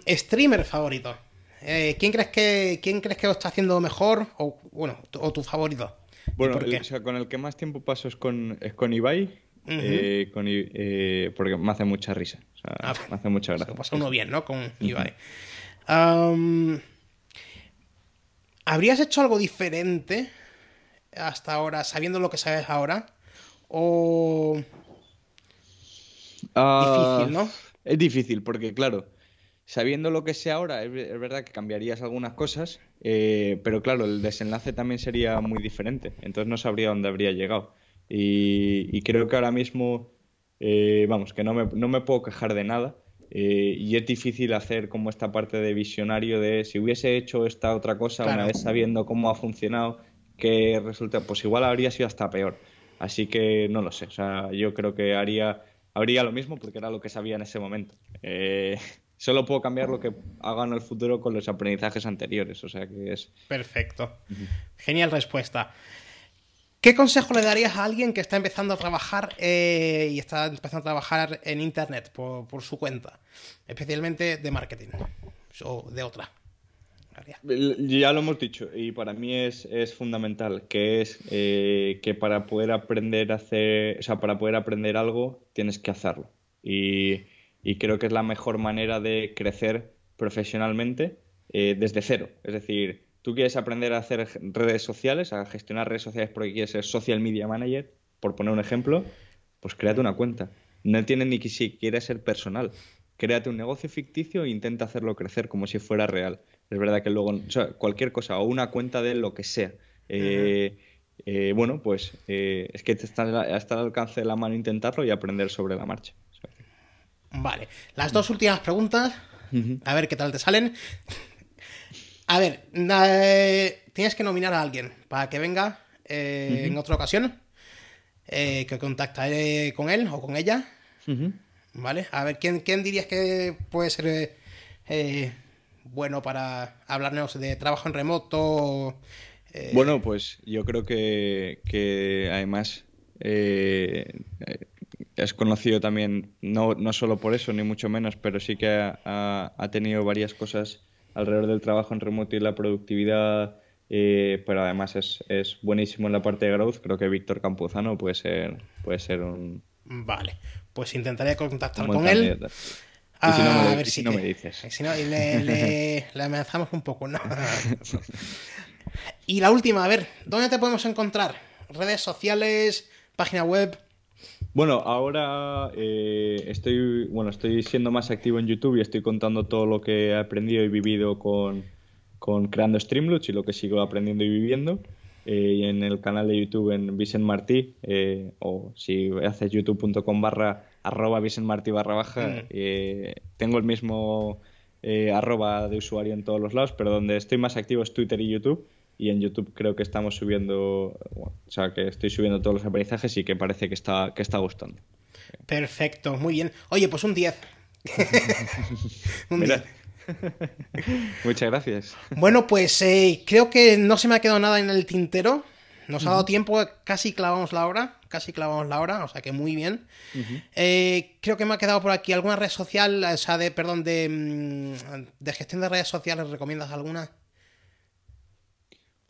¿Streamer favorito? Eh, ¿quién, crees que, ¿Quién crees que lo está haciendo mejor? O, bueno, o tu favorito. Bueno, con el que más tiempo paso es con, es con Ibai. Eh, eh, porque me hace mucha risa. Ah, me hace mucha gracia. Se pasa uno bien, ¿no? Con Ibai. ¿Habrías hecho algo diferente hasta ahora, sabiendo lo que sabes ahora? ¿O.? Ah, difícil, ¿no? Es difícil, porque claro sabiendo lo que sé ahora, es, verdad que cambiarías algunas cosas, eh, pero claro, el desenlace también sería muy diferente, entonces no sabría dónde habría llegado. Y, creo que ahora mismo, eh, vamos, que no me, no me, puedo quejar de nada. Eh, y es difícil hacer como esta parte de visionario de si hubiese hecho esta otra cosa una vez sabiendo cómo ha funcionado, que resulta, pues igual habría sido hasta peor. Así que no lo sé, o sea, yo creo que haría, habría lo mismo porque era lo que sabía en ese momento. Solo puedo cambiar lo que haga en el futuro con los aprendizajes anteriores. O sea que es. Perfecto. Genial respuesta. ¿Qué consejo le darías a alguien que está empezando a trabajar eh, y está empezando a trabajar en Internet por, su cuenta? Especialmente de marketing o de otra. Ya lo hemos dicho y para mí es, es fundamental, que es eh, que para poder aprender a hacer, o sea, para poder aprender algo tienes que hacerlo. Y, y creo que es la mejor manera de crecer profesionalmente eh, desde cero. Es decir, tú quieres aprender a hacer redes sociales, a gestionar redes sociales porque quieres ser social media manager, por poner un ejemplo, pues créate una cuenta. No tiene ni que siquiera ser personal. Créate un negocio ficticio e intenta hacerlo crecer como si fuera real. Es verdad que luego, o sea, cualquier cosa, o una cuenta de lo que sea. Eh, eh, bueno, pues eh, es que está, está al alcance de la mano intentarlo y aprender sobre la marcha. Vale, las dos últimas preguntas, a ver qué tal te salen. A ver, tienes que nominar a alguien para que venga en otra ocasión. Eh, que contactaré con él o con ella. ¿Vale? A ver, ¿quién, ¿quién, dirías que puede ser eh, bueno para hablarnos de trabajo en remoto? Eh? Bueno, pues yo creo que, que además es conocido también, no, no, solo por eso, ni mucho menos, pero sí que ha, ha, tenido varias cosas alrededor del trabajo en remoto y la productividad eh, pero además es, es, buenísimo en la parte de growth. Creo que Víctor Campuzano puede ser, puede ser un. Vale, pues intentaré contactar con él. a ver si, no me dices. Si no, le, le, amenazamos un poco. ¿no? y la última, a ver, ¿dónde te podemos encontrar? ¿Redes sociales? ¿Página web? Bueno, ahora eh, estoy, bueno, estoy siendo más activo en YouTube y estoy contando todo lo que he aprendido y vivido con, con creando Streamloots y lo que sigo aprendiendo y viviendo. Eh, y en el canal de YouTube en Vicent Martí, eh, o si haces youtube.com barra arroba Vicent Martí barra baja, mm. eh, tengo el mismo arroba de usuario en todos los lados, pero donde estoy más activo es Twitter y YouTube. Y en YouTube creo que estamos subiendo, o sea, que estoy subiendo todos los aprendizajes y que parece que está, que está gustando. Perfecto, muy bien. Oye, pues un 10. un 10. Muchas gracias. Bueno, pues eh, creo que no se me ha quedado nada en el tintero. Nos ha dado tiempo, casi clavamos la hora, casi clavamos la hora, o sea que muy bien. Eh, creo que me ha quedado por aquí alguna red social, o sea, de, perdón, de, mm, de gestión de redes sociales, ¿recomiendas alguna?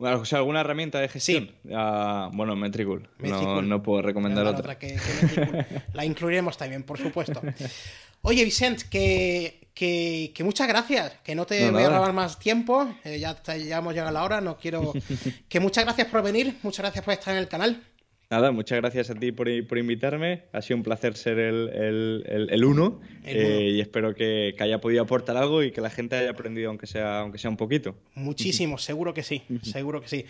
O sea, ¿alguna herramienta de gestión? Sí. Ah, bueno, Metricool. No, puedo recomendar otra. la incluiremos también, por supuesto. Oye, Vicente, que que, muchas gracias, que no te voy a robar más tiempo, eh, ya, ya hemos llegado a la hora, no quiero... que muchas gracias por venir, muchas gracias por estar en el canal. Nada, muchas gracias a ti por, invitarme. Ha sido un placer ser el, el, uno, eh, y espero que, haya podido aportar algo y que la gente haya aprendido, aunque sea, aunque sea un poquito. Muchísimo, seguro que sí, seguro que sí.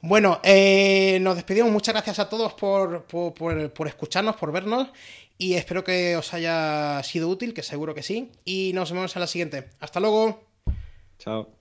Bueno, eh, nos despedimos. Muchas gracias a todos por, por, escucharnos, por vernos. Y espero que os haya sido útil, que seguro que sí. Y nos vemos en la siguiente. Hasta luego. Chao.